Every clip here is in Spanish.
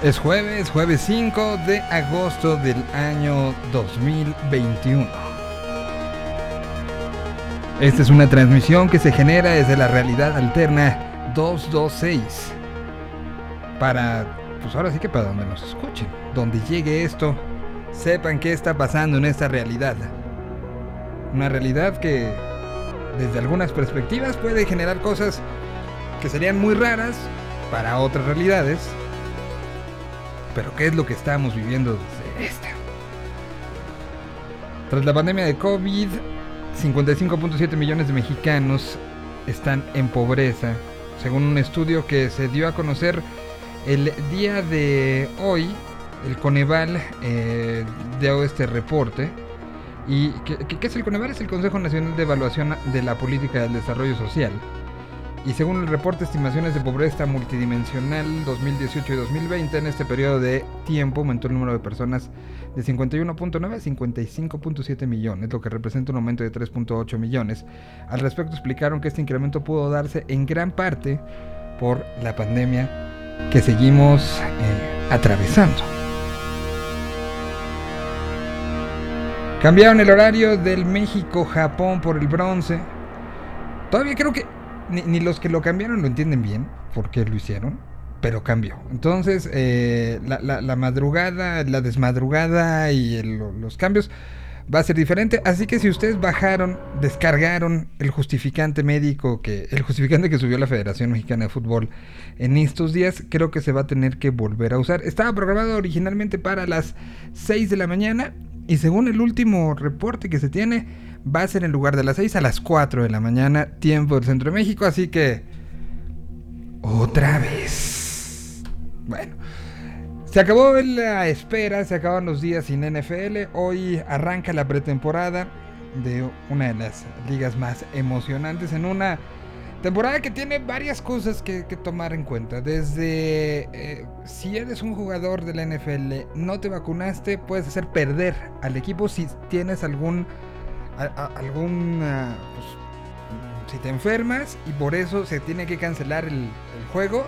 Es jueves, jueves 5 de agosto del año 2021. Esta es una transmisión que se genera desde la realidad alterna 226. Para, pues ahora sí que para donde nos escuchen, donde llegue esto, sepan qué está pasando en esta realidad. Una realidad que desde algunas perspectivas puede generar cosas que serían muy raras para otras realidades pero ¿qué es lo que estamos viviendo desde esta? Tras la pandemia de COVID, 55.7 millones de mexicanos están en pobreza, según un estudio que se dio a conocer el día de hoy. El Coneval eh, dio este reporte. ¿Y qué, qué es el Coneval? Es el Consejo Nacional de Evaluación de la Política del Desarrollo Social. Y según el reporte Estimaciones de Pobreza Multidimensional 2018 y 2020, en este periodo de tiempo aumentó el número de personas de 51.9 a 55.7 millones, lo que representa un aumento de 3.8 millones. Al respecto explicaron que este incremento pudo darse en gran parte por la pandemia que seguimos eh, atravesando. Cambiaron el horario del México-Japón por el bronce. Todavía creo que ni, los que lo cambiaron lo entienden bien, por qué lo hicieron, pero cambió. Entonces, eh, la, madrugada, la desmadrugada y los cambios va a ser diferente. Así que si ustedes bajaron, descargaron el justificante médico que el justificante que subió la Federación Mexicana de Fútbol en estos días, creo que se va a tener que volver a usar. Estaba programado originalmente para las 6 de la mañana y según el último reporte que se tiene, va a ser en lugar de las 6 a las 4 de la mañana, tiempo del Centro de México, así que... Otra vez. Bueno. Se acabó la espera, se acaban los días sin NFL. Hoy arranca la pretemporada de una de las ligas más emocionantes en una temporada que tiene varias cosas que, tomar en cuenta. Desde eh, si eres un jugador de la NFL, no te vacunaste, puedes hacer perder al equipo si tienes algún algún... Pues, si te enfermas y por eso se tiene que cancelar el, juego,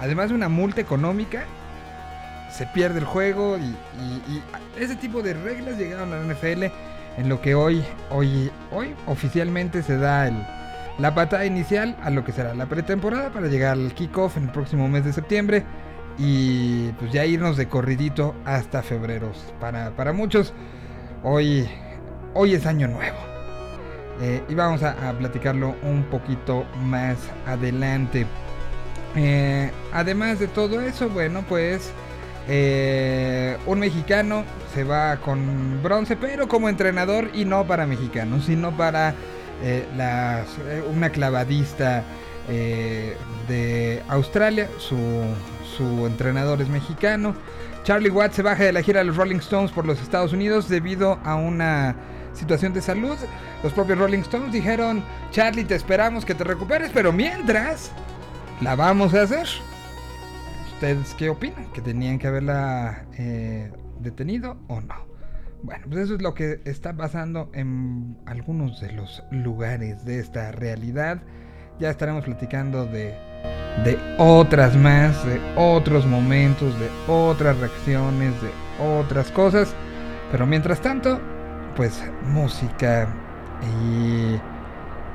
además de una multa económica, se pierde el juego y, ese tipo de reglas llegaron a la NFL en lo que hoy, hoy, hoy oficialmente se da el, la patada inicial a lo que será la pretemporada para llegar al kickoff en el próximo mes de septiembre y pues ya irnos de corridito hasta febrero. Para, para muchos, hoy hoy es año nuevo. Eh, y vamos a, platicarlo un poquito más adelante. Eh, además de todo eso, bueno, pues eh, un mexicano se va con bronce, pero como entrenador y no para mexicanos, sino para las, una clavadista de Australia. Su, su entrenador es mexicano. Charlie Watt se baja de la gira de los Rolling Stones por los Estados Unidos debido a una situación de salud. Los propios Rolling Stones dijeron, Charlie, te esperamos que te recuperes, pero mientras, la vamos a hacer. ¿Ustedes qué opinan? ¿Que tenían que haberla eh, detenido o no? Bueno, pues eso es lo que está pasando en algunos de los lugares de esta realidad. Ya estaremos platicando de, de otras más, de otros momentos, de otras reacciones, de otras cosas. Pero mientras tanto, pues música y,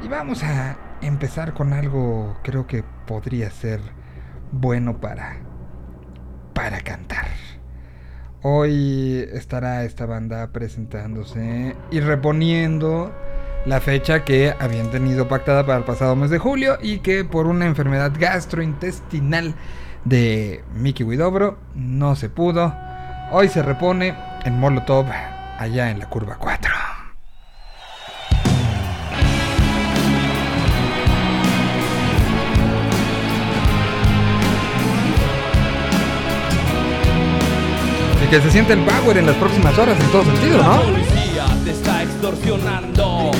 y vamos a empezar con algo creo que podría ser bueno para para cantar. Hoy estará esta banda presentándose y reponiendo la fecha que habían tenido pactada para el pasado mes de julio y que por una enfermedad gastrointestinal de Mickey Widobro no se pudo. Hoy se repone en Molotov allá en la curva 4. Que se siente el power en las próximas horas en todo sentido, ¿no? La policía te está extorsionando,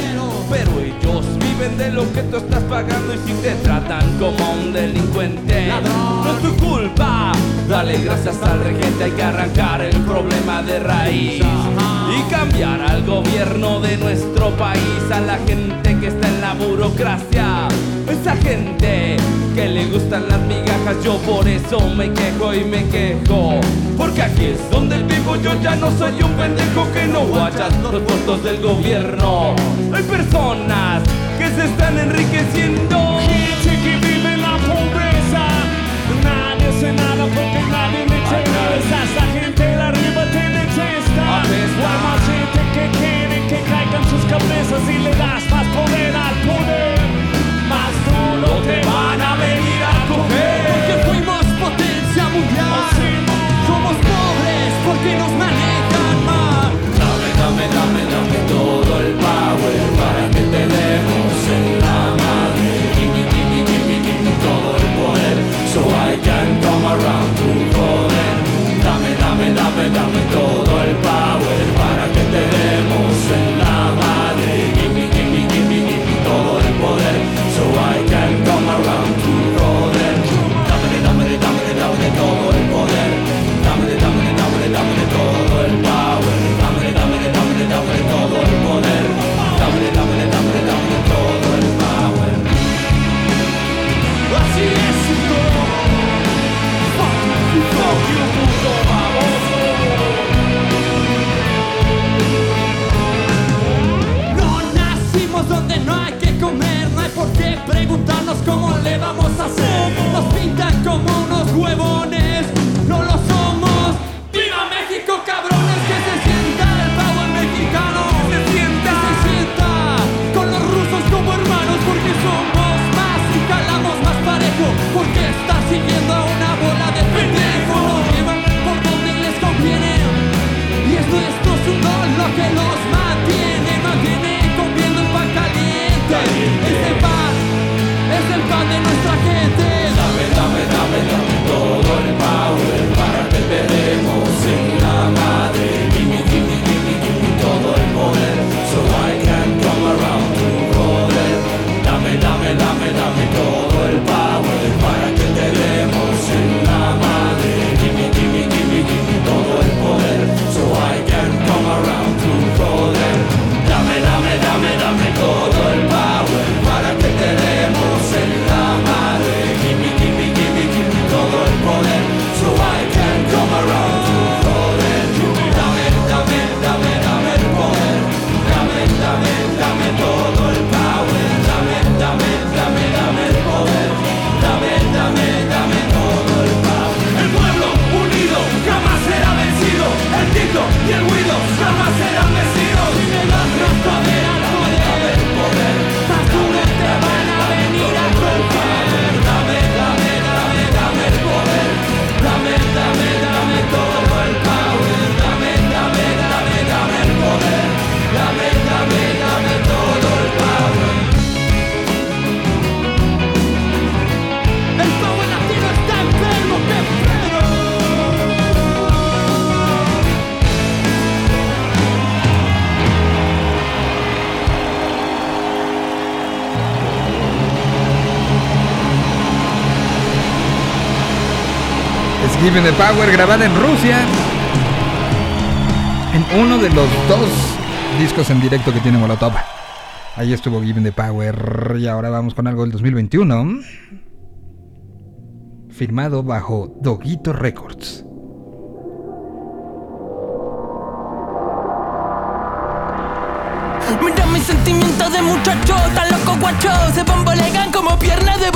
pero ellos viven de lo que tú estás pagando y si te tratan como un delincuente, no es tu culpa. Dale gracias al regente, hay que arrancar el problema de raíz. Y cambiar al gobierno de nuestro país, a la gente que está en la burocracia, esa gente que le gustan las migajas, yo por eso me quejo y me quejo, porque aquí es donde vivo, yo ya no soy un pendejo que no guachas los votos del gobierno. Hay personas que se están enriqueciendo. Gente que vive en la pobreza, nadie hace nada porque nadie me interesa. Apesta. Hay más gente que quiere que caigan sus cabezas y le das más poder al poder. Que los mantiene, mantiene comiendo el pan caliente. Es el pan, es el pan de nuestra gente. Es Given the Power grabada en Rusia. En uno de los dos discos en directo que tiene Molotov. Ahí estuvo Given the Power. Y ahora vamos con algo del 2021. Firmado bajo Doguito Records. Mira mis sentimientos de muchacho, tan loco guacho Se bombolegan como piernas de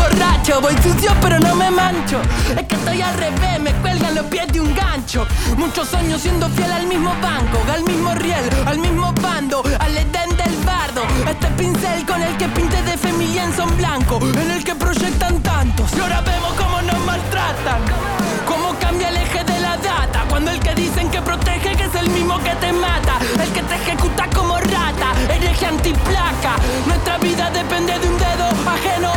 borracho Voy sucio pero no me mancho. Es que estoy al revés, me cuelgan los pies de un gancho. Muchos años siendo fiel al mismo banco Al mismo riel, al mismo bando Al edén del bardo. Este pincel con el que pinte de fe mi lienzo en blanco En el que proyectan tantos. Y ahora vemos cómo nos maltratan Cómo cambia el eje de la data. Cuando el que dicen que protege que es el mismo que te mata. El que te ejecuta como rata Hereje antiplaca. Nuestra vida depende de un dedo ajeno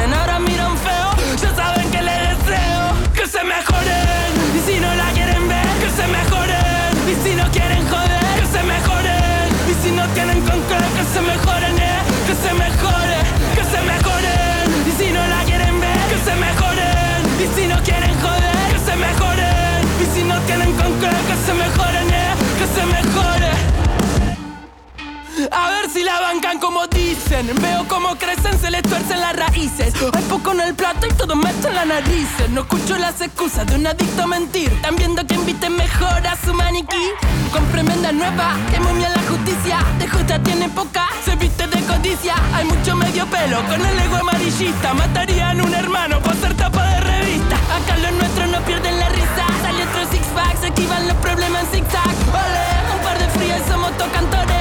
Ahora miran feo. Ya saben que les deseo Que se mejoren. Y si no la quieren ver Que se mejoren. Y si no quieren joder Que se mejoren. Y si no tienen con Que se mejoren eh Que se mejore como dicen. Veo cómo crecen, se les tuercen las raíces. Hay poco en el plato y todo me en la narices. No escucho las excusas de un adicto a mentir. Están viendo que inviten mejor a su maniquí. Con tremenda nueva, que momia la justicia. De justa tiene poca, se viste de codicia. Hay mucho medio pelo con el ego amarillista. Matarían un hermano por ser tapa de revista. Acá los nuestros no pierden la risa. Sale otro six pack, se esquivan los problemas en zigzag. Ole, un par de frías somos tocantores.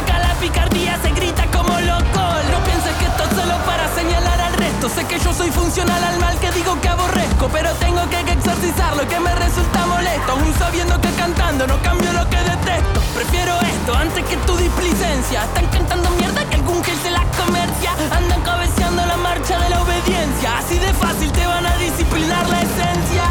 Acá la picardía se grita como loco. No pienses que esto es solo para señalar al resto. Sé que yo soy funcional al mal que digo que aborrezco. Pero tengo que exorcizarlo que me resulta molesto. Aún sabiendo que cantando no cambio lo que detesto. Prefiero esto antes que tu displicencia. Están cantando mierda que algún gel se la comercia. Andan cabeceando la marcha de la obediencia. Así de fácil te van a disciplinar la esencia.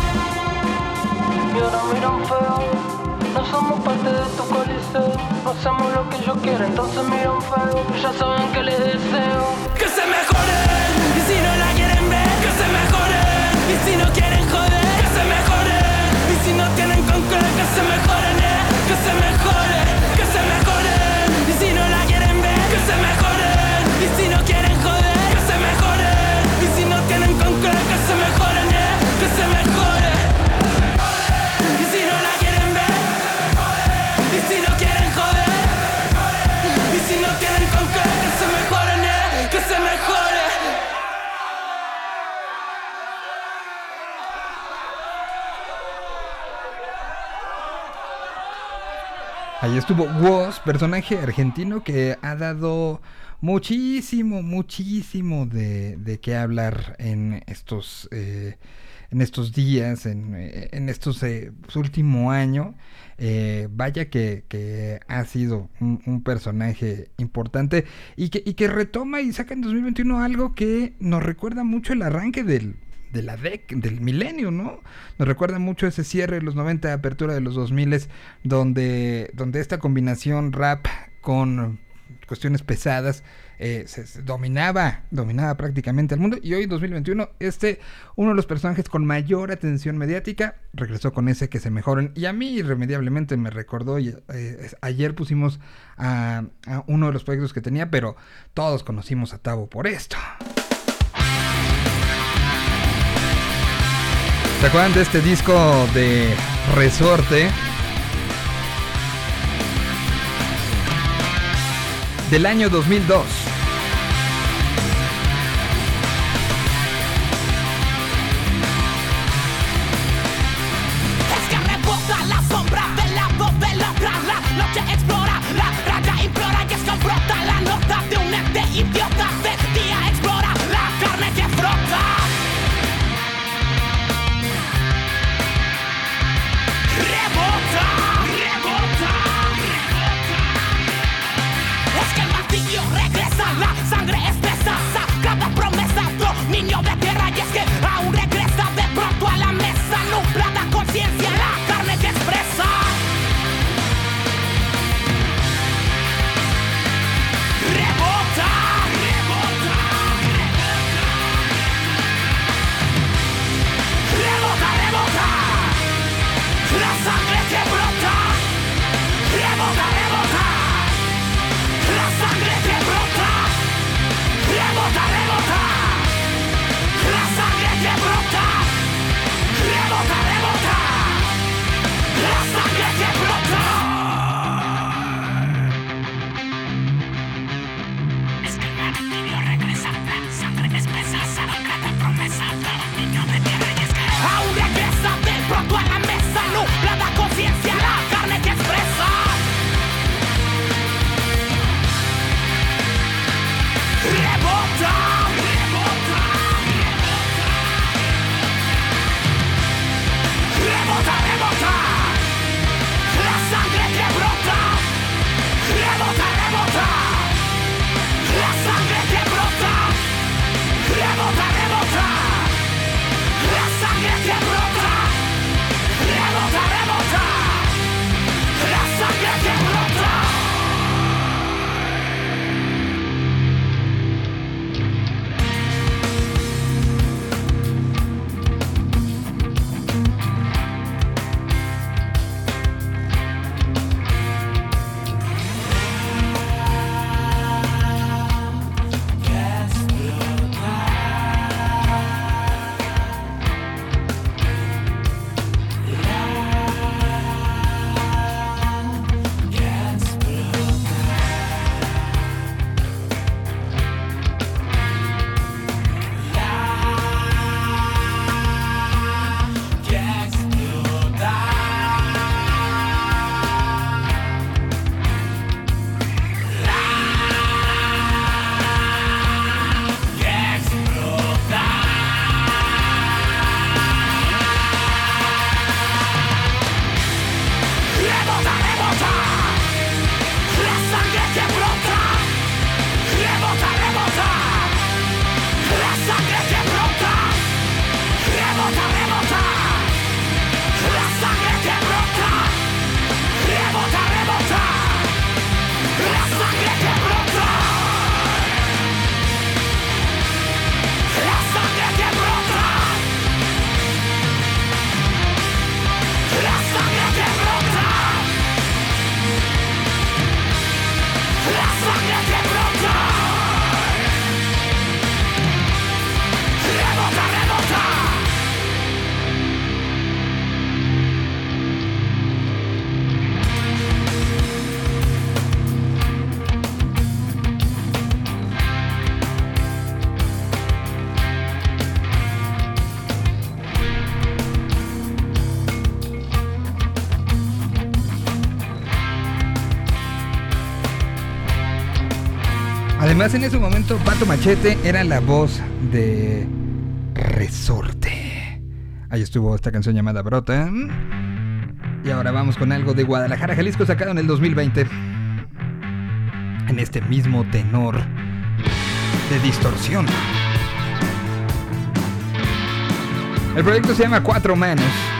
Y ahora miran feo. No somos parte de tu coliseo. No hacemos lo que yo quiero, entonces miran feo. Ya saben que les deseo. Que se mejoren. Y si no la Ahí estuvo Woz, personaje argentino que ha dado muchísimo, muchísimo de, de qué hablar en estos, eh, en estos días, en, eh, en estos eh, pues, último año. Eh, vaya que, ha sido un, un personaje importante y que, y que retoma y saca en 2021 algo que nos recuerda mucho el arranque del, de la dec del milenio, ¿no? Nos recuerda mucho ese cierre de los 90, apertura de los 2000, donde, donde esta combinación rap con cuestiones pesadas eh, se, dominaba, prácticamente al mundo. Y hoy, 2021, este, uno de los personajes con mayor atención mediática, regresó con ese que se mejoren. Y a mí, irremediablemente, me recordó, eh, ayer pusimos a, a uno de los proyectos que tenía, pero todos conocimos a Tavo por esto. ¿Se acuerdan de este disco de Resorte? Del año 2002. Es dominio de En ese momento, Pato Machete era la voz de Resorte. Ahí estuvo esta canción llamada Brota. Y ahora vamos con algo de Guadalajara, Jalisco, sacado en el 2020. En este mismo tenor de distorsión. El proyecto se llama Cuatro Manos.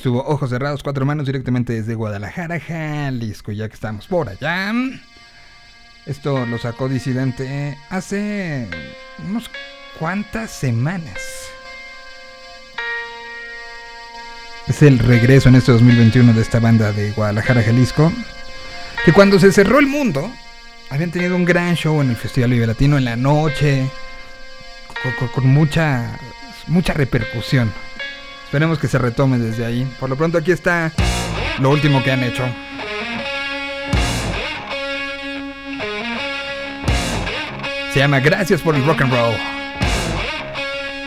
Estuvo Ojos Cerrados, Cuatro Manos, directamente desde Guadalajara, Jalisco, ya que estamos por allá. Esto lo sacó Disidente hace unos cuantas semanas. Es el regreso en este 2021 de esta banda de Guadalajara, Jalisco. Que cuando se cerró el mundo, habían tenido un gran show en el Festival Vive en la noche, con- con mucha, mucha repercusión. Esperemos que se retome desde ahí. Por lo pronto aquí está lo último que han hecho. Se llama Gracias por el Rock and Roll.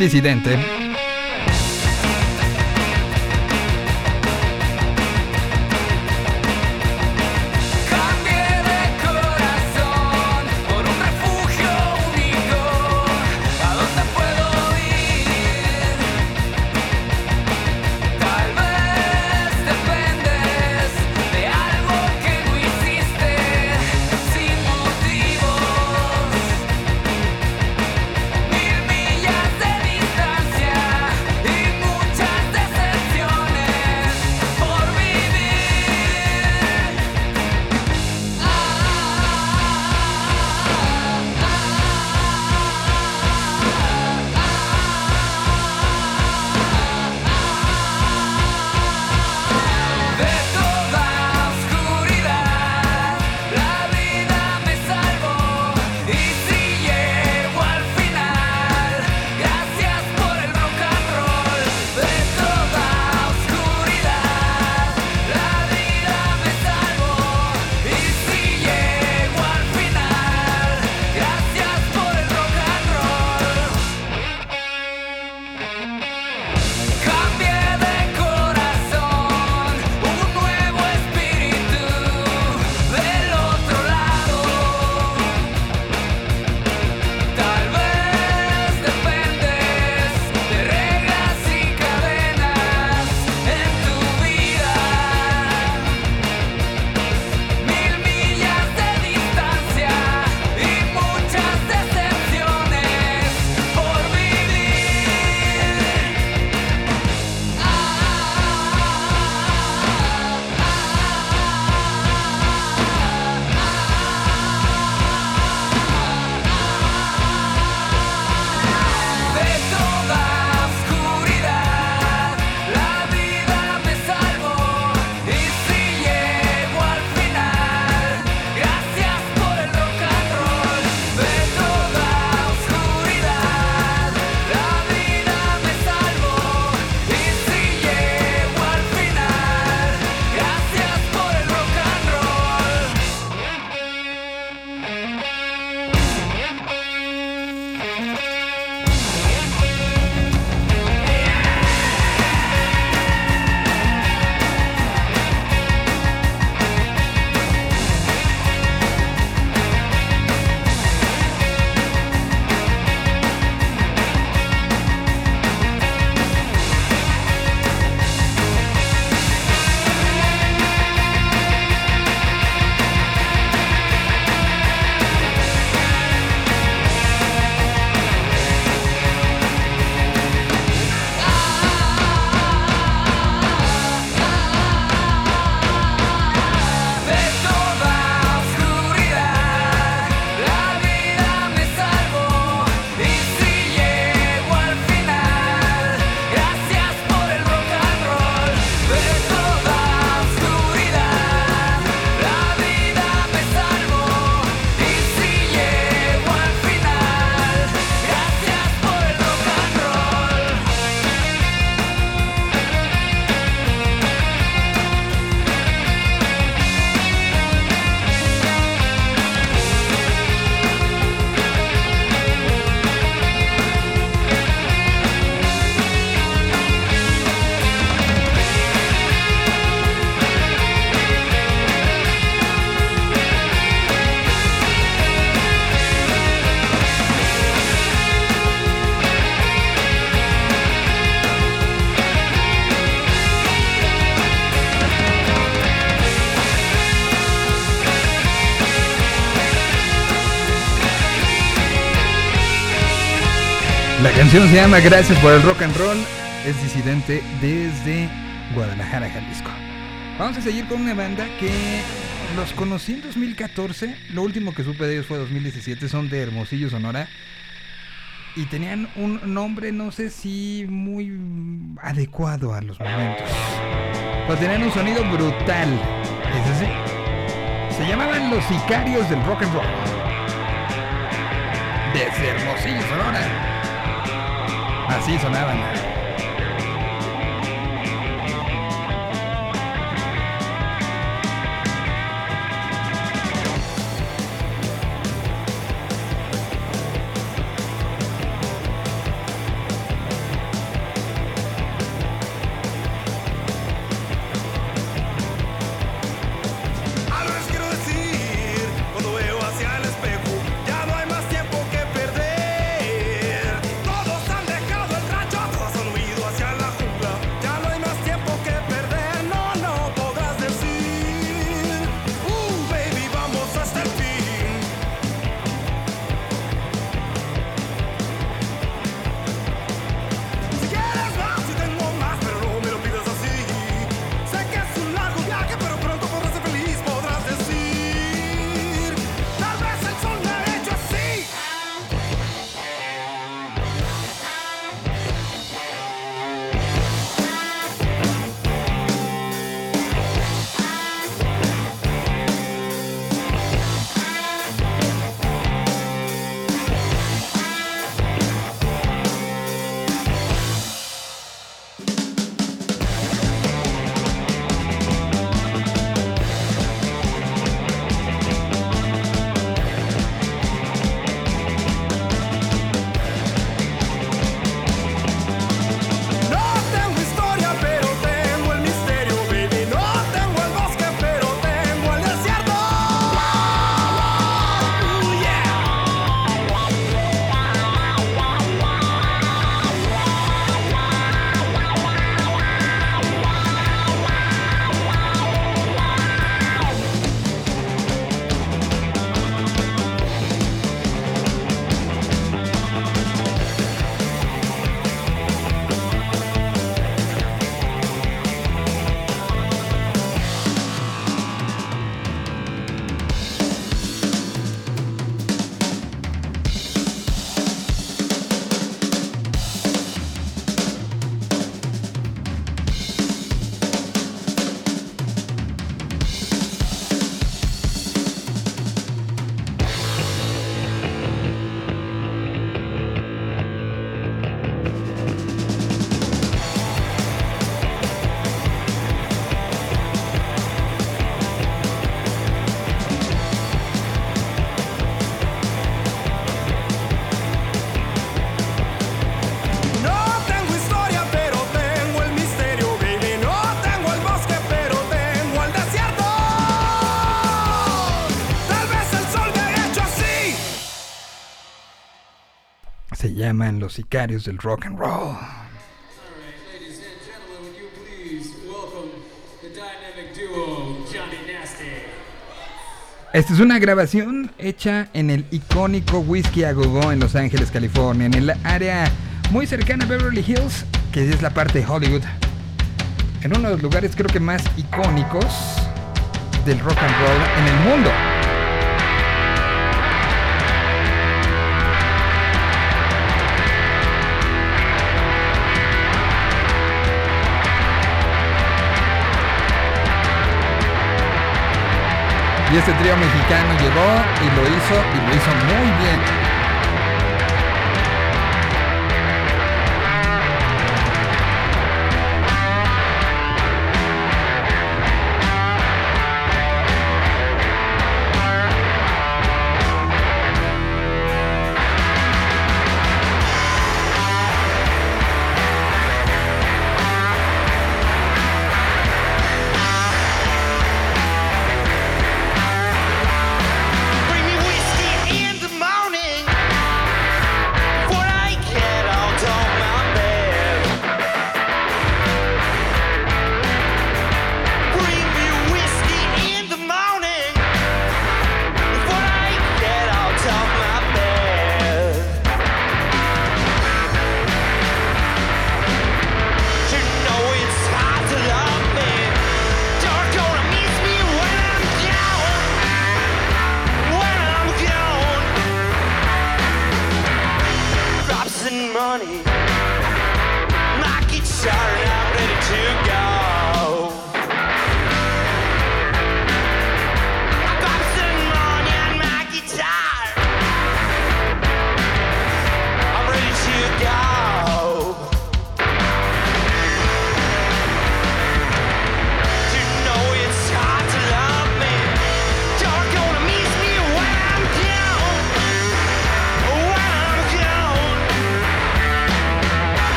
Disidente. Canción se llama Gracias por el rock and roll. Es disidente desde Guadalajara, Jalisco. Vamos a seguir con una banda que los conocí en 2014. Lo último que supe de ellos fue 2017. Son de Hermosillo, Sonora. Y tenían un nombre, no sé si muy adecuado a los momentos. Pero tenían un sonido brutal. Es así. Se llamaban los sicarios del rock and roll. Desde Hermosillo, Sonora. Así sonaban. Llaman los sicarios del rock and roll. Esta es una grabación hecha en el icónico Whiskey a Go Go en Los Ángeles, California, en el área muy cercana a Beverly Hills, que es la parte de Hollywood. En uno de los lugares creo que más icónicos del rock and roll en el mundo. Y este trío mexicano llegó y lo hizo y lo hizo muy bien.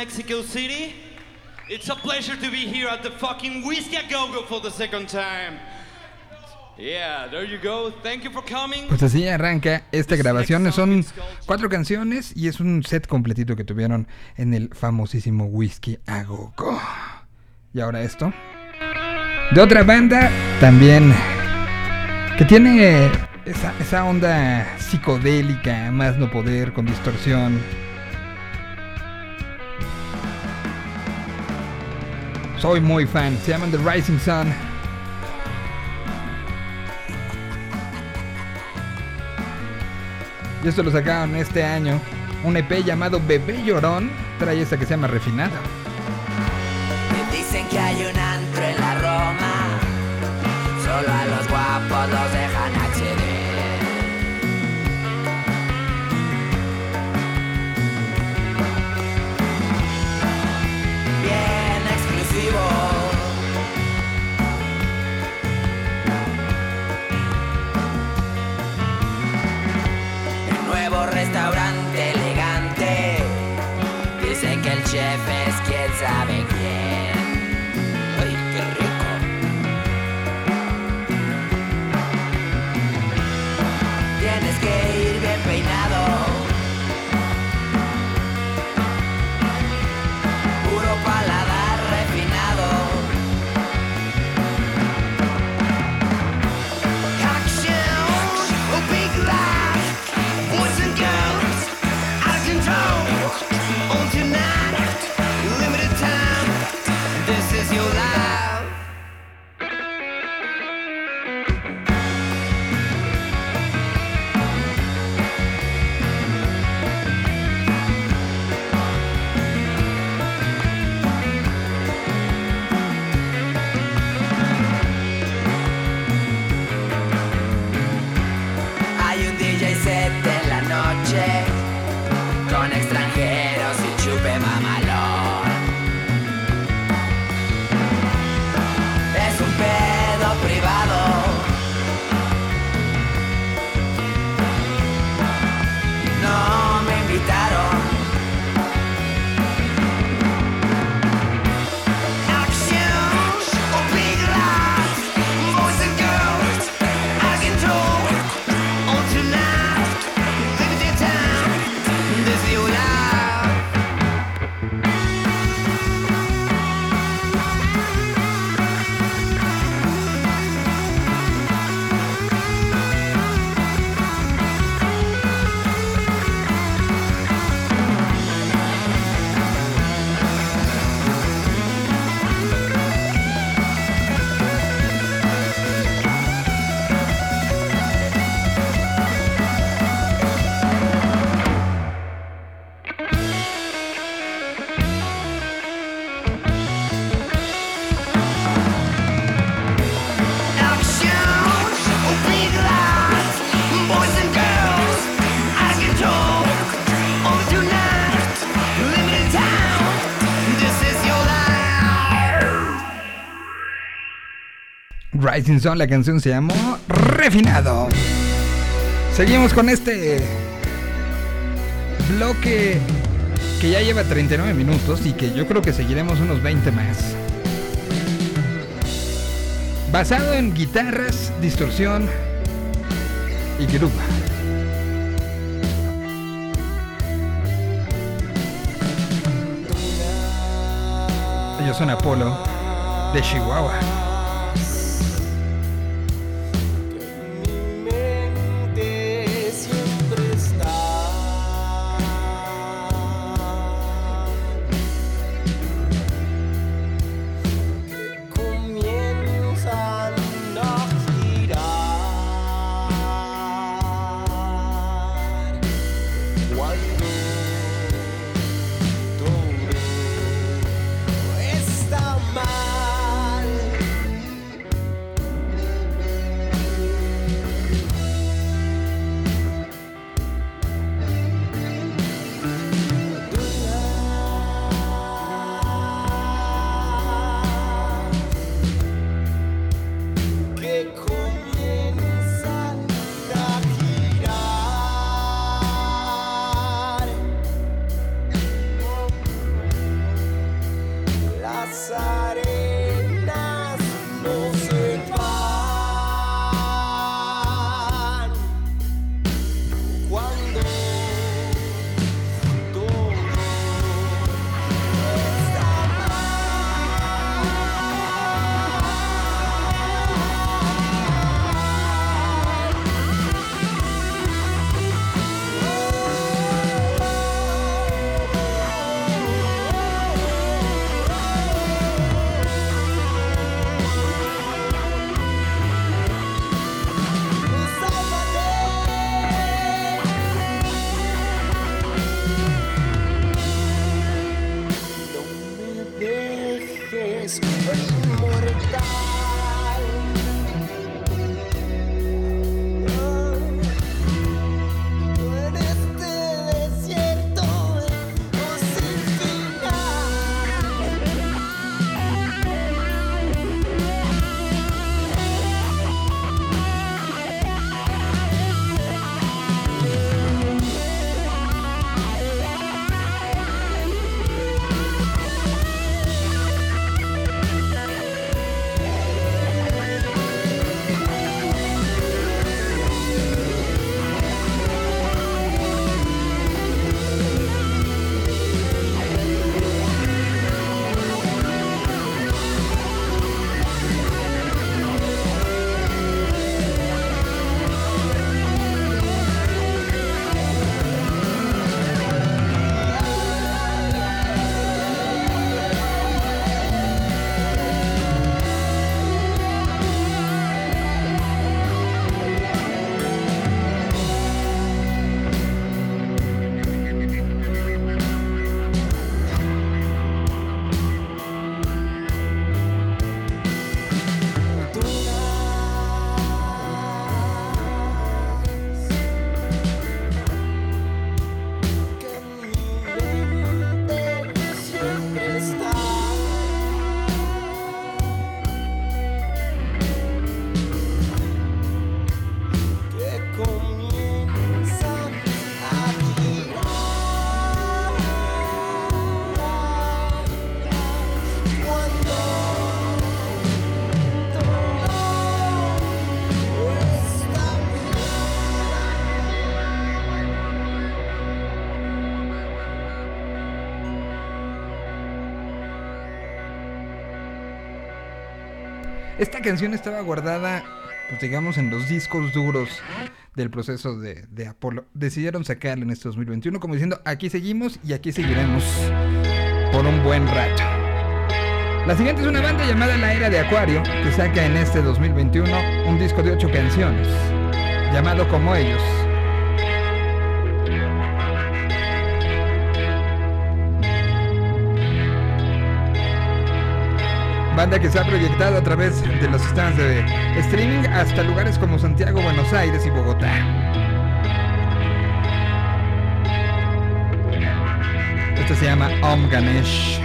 Mexico City. It's a pleasure to be here at the fucking Whiskey a Go Go for the second time. Yeah, there you go. Thank you for coming. Pues así arranca esta grabación. Son cuatro canciones y es un set completito que tuvieron en el famosísimo Whisky a Go Go. Y ahora esto. De otra banda también que tiene esa, esa onda psicodélica, más no poder, con distorsión. Soy muy fan. Se llaman The Rising Sun. Y esto lo sacaron este año. Un EP llamado Bebé Llorón. Trae esta que se llama Refinada. Dicen que hay un antro en la Roma. Solo a los guapos los dejan acceder. Rising Sun, la canción se llamó Refinado. Seguimos con este bloque que ya lleva 39 minutos y que yo creo que seguiremos unos 20 más. Basado en guitarras, distorsión y groove. Ellos son Apolo de Chihuahua. Esta canción estaba guardada, pues digamos, en los discos duros del proceso de, Apolo. Decidieron sacarla en este 2021 como diciendo, aquí seguimos y aquí seguiremos por un buen rato. La siguiente es una banda llamada La Era de Acuario, que saca en este 2021 un disco de ocho canciones, llamado Como Ellos. Banda que se ha proyectado a través de los sistemas de streaming hasta lugares como Santiago, Buenos Aires y Bogotá. Esto se llama Om Ganesh.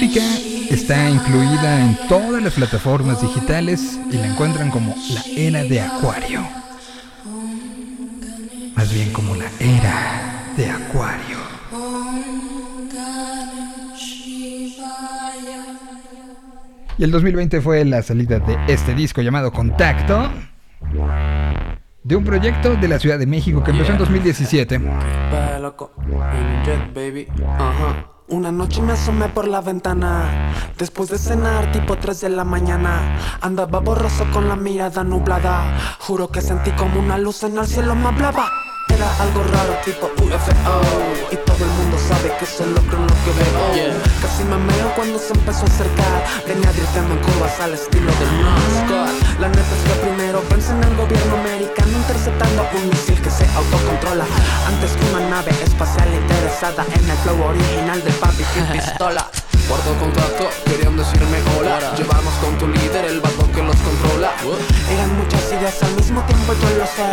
Música está incluida en todas las plataformas digitales y la encuentran como la era de Acuario. Más bien como la era de Acuario. Y el 2020 fue la salida de este disco llamado Contacto. De un proyecto de la Ciudad de México que empezó en 2017. Una noche me asomé por la ventana. Después de cenar tipo 3 de la mañana Andaba borroso con la mirada nublada. Juro que sentí como una luz en el cielo me hablaba Era algo raro tipo UFO Y todo el mundo sabe que solo creo en lo que veo Casi me meo cuando se empezó a acercar. Venía drifteando en curvas al estilo del NASCAR La neta es que primero pensé en el gobierno americano Interceptando un misil que se autocontrola. Antes que una nave espacial interesada En el flow original del papi sin pistola Guardo contacto, querían decirme hola. Llevamos con tu líder, el vato que los controla. Eran muchas ideas al mismo tiempo, yo lo sé.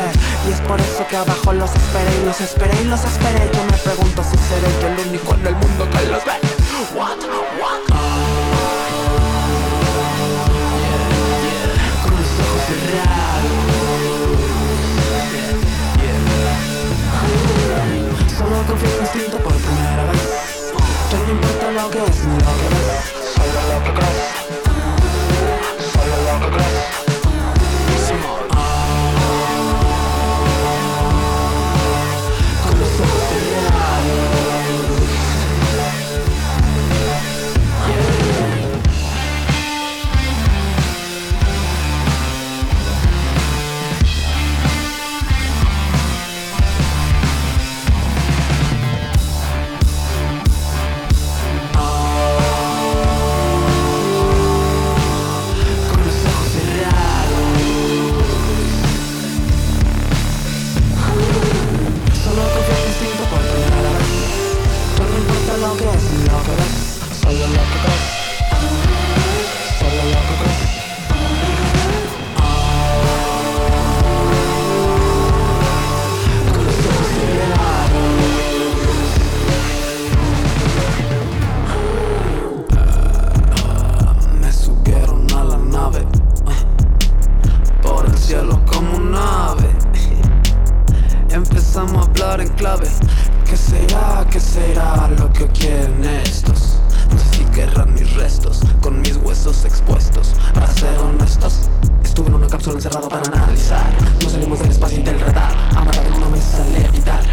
Y es por eso que abajo los esperé y los esperé y los esperé. Yo me pregunto si seré yo el único en el mundo que los ve. What, what Con los ojos cerrados. Solo confío en instinto por primera vez No importa lo que es ni lo que En clave. ¿Qué será, qué será lo que quieren estos? No sé si querrán mis restos Con mis huesos expuestos. Para ser honestos Estuve en una cápsula encerrado para analizar. No salimos del espacio y del radar. Amar no me sale evitar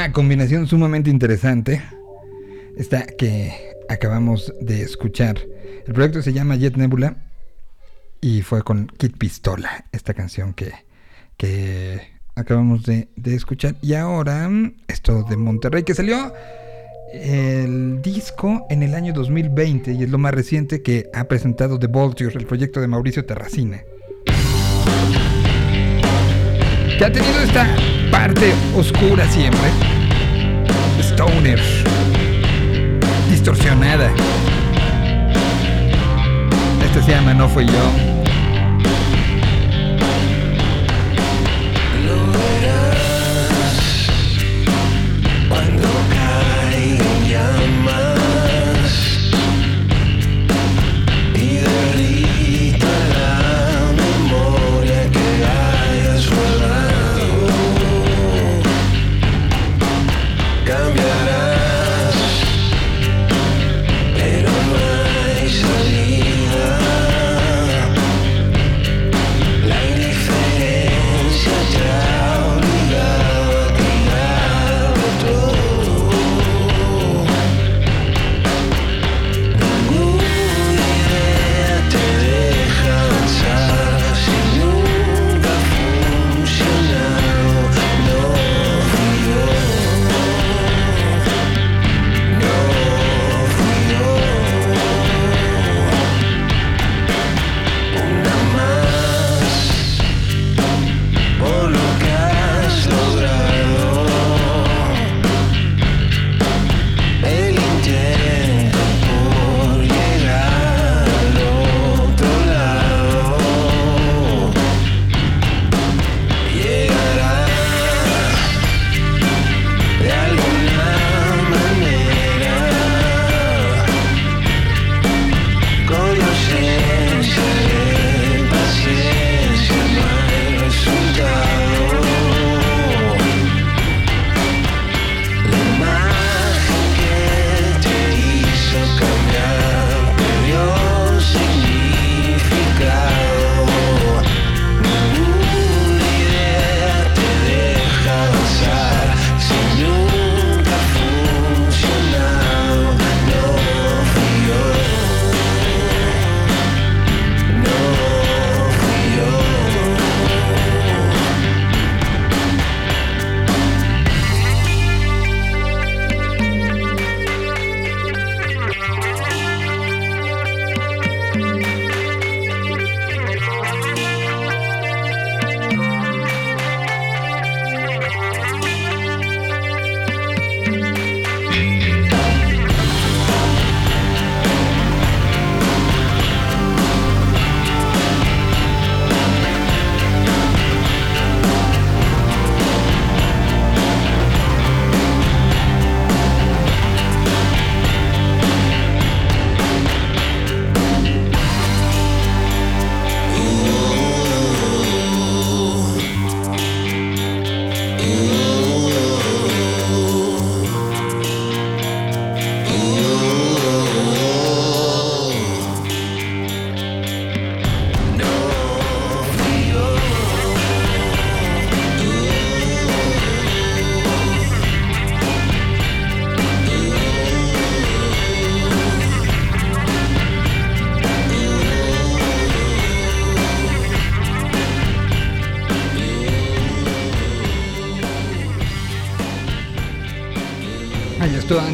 Una combinación sumamente interesante. Esta que acabamos de escuchar. El proyecto se llama Jet Nebula y fue con Kid Pistola, esta canción que, que acabamos de, escuchar. Y ahora, esto de Monterrey, que salió el disco en el año 2020 y es lo más reciente que ha presentado The Vultures, el proyecto de Mauricio Terracina. Que ha tenido esta parte oscura siempre. Stoner. Distorsionada. Este se llama No Fui Yo.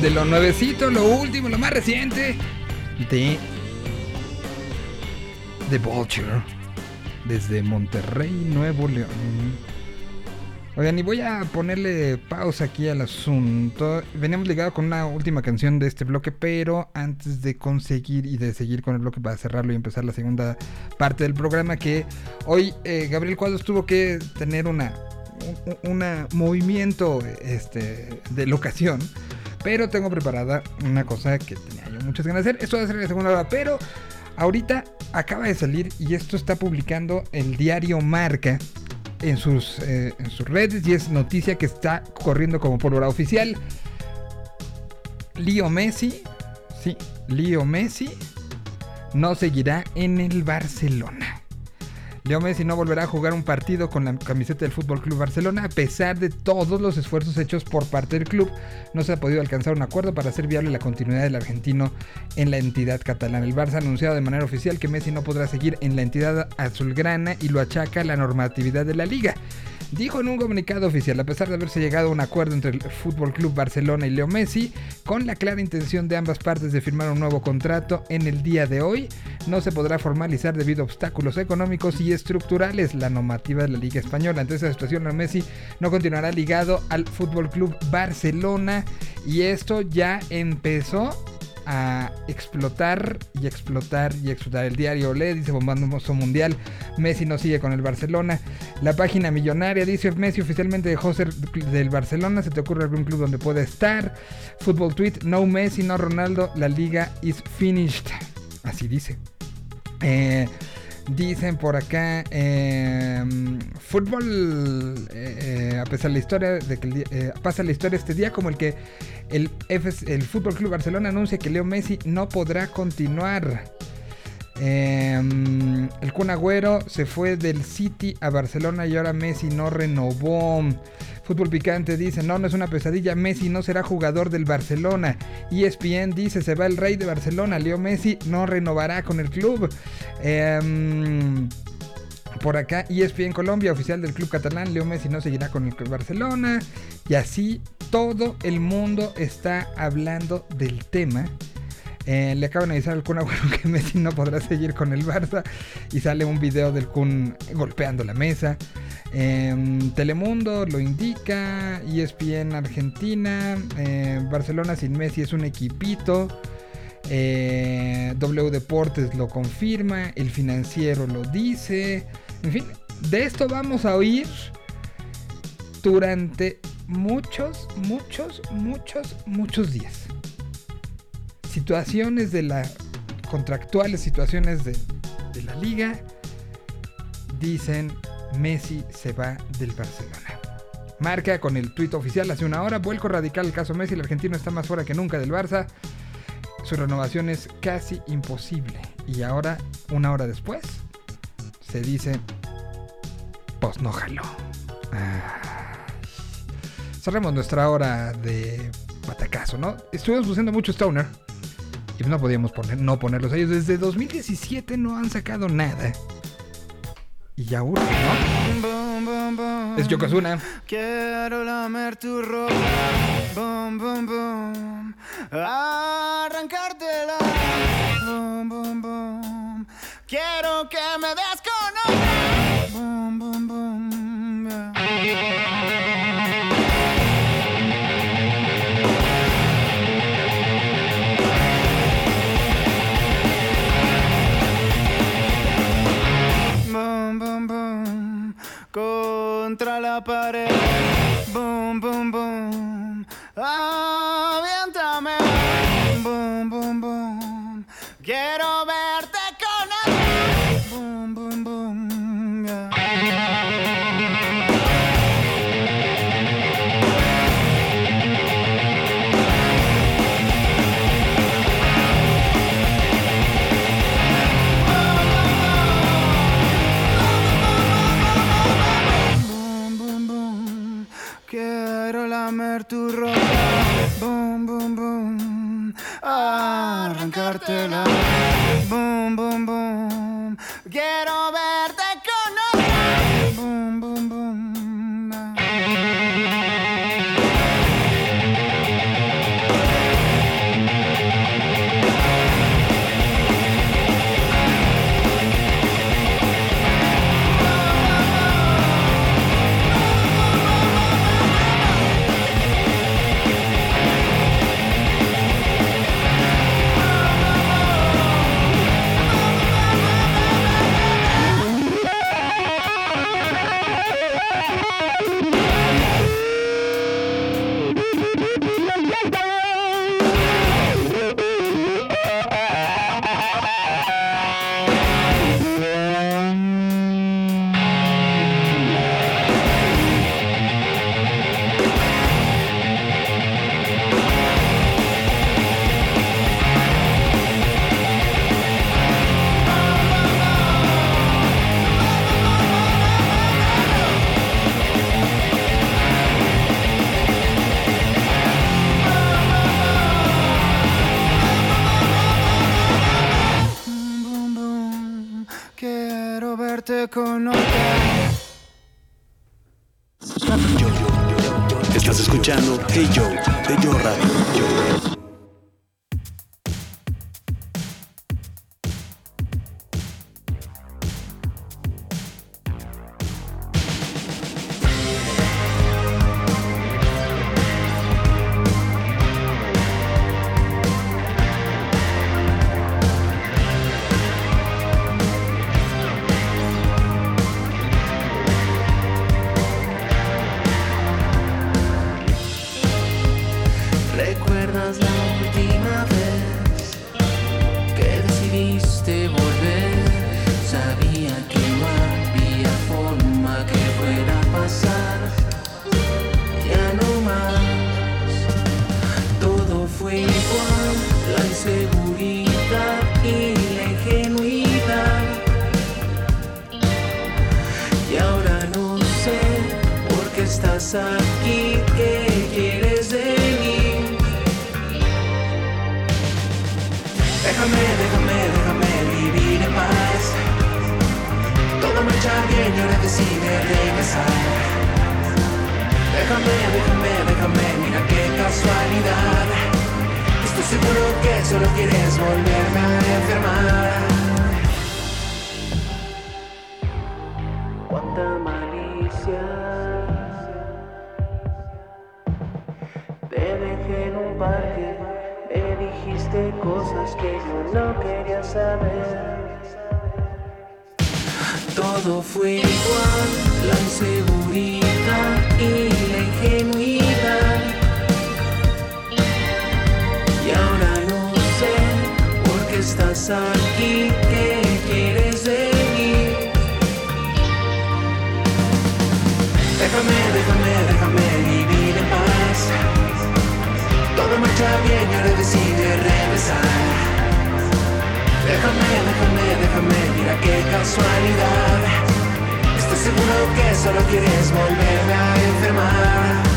De lo nuevecito, lo último, lo más reciente de The Vulture desde Monterrey, Nuevo León. Oigan, y voy a ponerle pausa aquí al asunto. Veníamos ligados con una última canción de este bloque, pero antes de conseguir y de seguir con el bloque para cerrarlo y empezar la segunda parte del programa, que hoy eh, Gabriel Cuadros tuvo que tener una un movimiento este, de locación. Pero tengo preparada una cosa que tenía yo muchas ganas de hacer. Esto va a ser la segunda hora, pero ahorita acaba de salir y esto está publicando el diario Marca en sus, eh, en sus redes y es noticia que está corriendo como pólvora oficial. Leo Messi, sí, Leo Messi no seguirá en el Barcelona. Leo Messi no volverá a jugar un partido con la camiseta del Fútbol Club Barcelona a pesar de todos los esfuerzos hechos por parte del club. No se ha podido alcanzar un acuerdo para hacer viable la continuidad del argentino en la entidad catalana. El Barça ha anunciado de manera oficial que Messi no podrá seguir en la entidad azulgrana y lo achaca la normatividad de la liga. Dijo en un comunicado oficial, a pesar de haberse llegado a un acuerdo entre el Fútbol Club Barcelona y Leo Messi, con la clara intención de ambas partes de firmar un nuevo contrato en el día de hoy, no se podrá formalizar debido a obstáculos económicos y estructurales la normativa de la Liga Española. Ante esa situación, Leo Messi no continuará ligado al Fútbol Club Barcelona y esto ya empezó a explotar y explotar y explotar. El diario Le dice bombazo mundial. Messi no sigue con el Barcelona. La página millonaria dice Messi oficialmente dejó ser del Barcelona. ¿Se te ocurre algún club donde pueda estar? Fútbol tweet, no Messi, no Ronaldo. La liga is finished. Así dice. Eh, Dicen por acá, eh, fútbol, eh, a pesar de la historia, de que eh, pasa la historia este día como el que el, el Fútbol Club Barcelona anuncia que Leo Messi no podrá continuar. Eh, el Kun Agüero se fue del City a Barcelona y ahora Messi no renovó. Fútbol Picante dice, no, no es una pesadilla, Messi no será jugador del Barcelona. ESPN dice, se va el rey de Barcelona, Leo Messi no renovará con el club. Em, por acá, ESPN Colombia, oficial del club catalán, Leo Messi no seguirá con el club Barcelona. Y así todo el mundo está hablando del tema. Eh, le acaban de avisar al Kun Agüero que Messi no podrá seguir con el Barça. Y sale un video del Kun golpeando la mesa. Em, Telemundo lo indica. ESPN Argentina. eh, Barcelona sin Messi es un equipito. Eh, w Deportes lo confirma. El financiero lo dice. En fin, de esto vamos a oír durante muchos, muchos, muchos, muchos días situaciones de la contractuales situaciones de, la liga dicen Messi se va del Barcelona. Marca con el tuit oficial hace una hora, vuelco radical el caso Messi, el argentino está más fuera que nunca del Barça. Su renovación es casi imposible. Y ahora, una hora después, se dice, pues no nuestra hora de batacazo, ¿no? Estuvimos buscando mucho Stoner. Y no podíamos poner, no ponerlos a ellos. Desde 2017 no han sacado nada. Y ya urge, ¿no? Es Yokozuna. Quiero lamer tu ropa, boom, boom, boom, arrancártela, boom, boom, boom. Quiero que me des Boom, boom, boom, aviéntame. arturo bum bum bum a bum bum bum get over besarte con otra. Estás escuchando Hey Joe de Yo Radio. ¿Recuerdas la última vez que decidiste volver? Sabía que no había forma que fuera a pasar. Ya no más, todo fue igual. La inseguridad y la ingenuidad. Y ahora no sé por qué estás aquí, qué Déjame, déjame, déjame, mira qué casualidad. Estoy seguro que solo quieres volverme a enfermar. Cuánta malicia. Te dejé en un parque, me dijiste cosas que yo no quería saber. Todo fue igual, la inseguridad y la ingenuidad. Y ahora no sé por qué estás aquí, qué quieres de mí. Déjame, déjame, déjame vivir en paz. Todo marcha bien y ahora decide regresar. Déjame, déjame, déjame, mira qué casualidad. Seguro que solo quieres volverme a enfermar.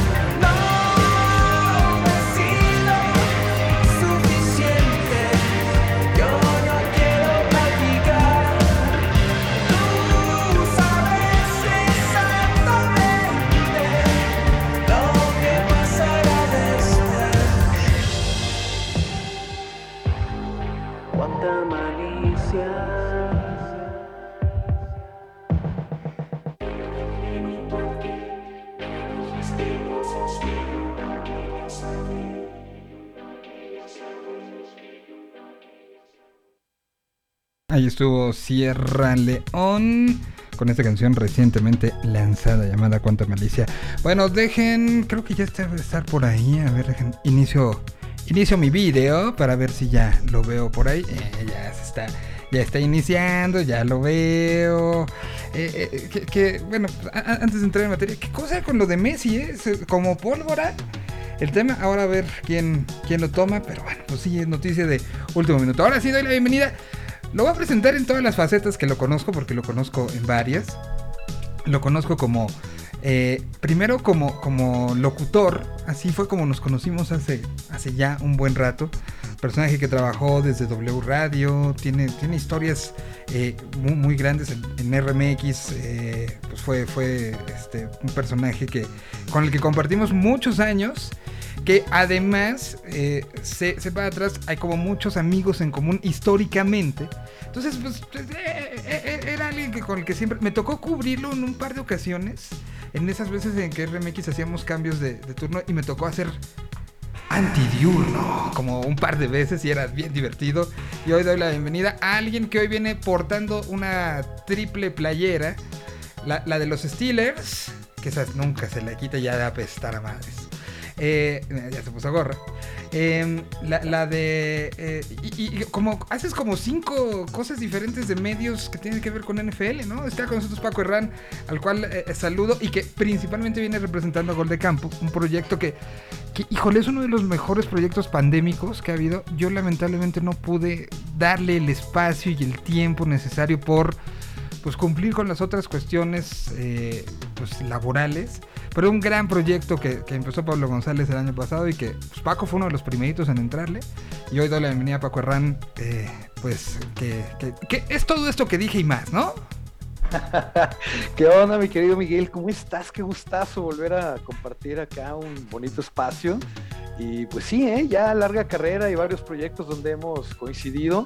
Ahí estuvo Sierra León con esta canción recientemente lanzada llamada Cuánta Malicia. Bueno, dejen, creo que ya debe estar por ahí. A ver, inicio, inicio mi video para ver si ya lo veo por ahí. Eh, ya se está, ya está iniciando, ya lo veo. Eh, eh, que, bueno, antes de entrar en materia, ¿qué cosa con lo de Messi? Se- Como pólvora. El tema, ahora a ver quién, quién lo toma, pero bueno, pues sí, es noticia de último minuto. Ahora sí doy la bienvenida. Lo voy a presentar en todas las facetas que lo conozco, porque lo conozco en varias. Lo conozco como, eh, primero como, como locutor, así fue como nos conocimos hace, hace ya un buen rato. Personaje que trabajó desde W Radio, tiene, tiene historias eh, muy, grandes en, en RMX. eh, pues fue, fue este, un personaje que, con el que compartimos muchos años que además eh, se, se va atrás, hay como muchos amigos en común históricamente. Entonces, pues, pues, eh, eh, eh, era alguien que con el que siempre me tocó cubrirlo en un par de ocasiones, en esas veces en que RMX hacíamos cambios de, turno y me tocó hacer antidiurno como un par de veces y era bien divertido. Y hoy doy la bienvenida a alguien que hoy viene portando una triple playera, la, la de los Steelers, que esa nunca se le quita ya de apestar a madres. Eh, ya se puso gorra. Eh, la, de. eh, y, como haces como cinco cosas diferentes de medios que tienen que ver con NFL, ¿no? Está con nosotros Paco Herrán, al cual eh, saludo y que principalmente viene representando a Gol de Campo, un proyecto que, que, híjole, es uno de los mejores proyectos pandémicos que ha habido. Yo lamentablemente no pude darle el espacio y el tiempo necesario por pues cumplir con las otras cuestiones eh, pues laborales pero un gran proyecto que, empezó Pablo González el año pasado y que pues, Paco fue uno de los primeritos en entrarle y hoy doy la bienvenida a Paco Herrán eh, pues que es todo esto que dije y más ¿no? ¿Qué onda, mi querido Miguel? ¿Cómo estás? Qué gustazo volver a compartir acá un bonito espacio. Y pues sí, ¿eh? ya larga carrera y varios proyectos donde hemos coincidido.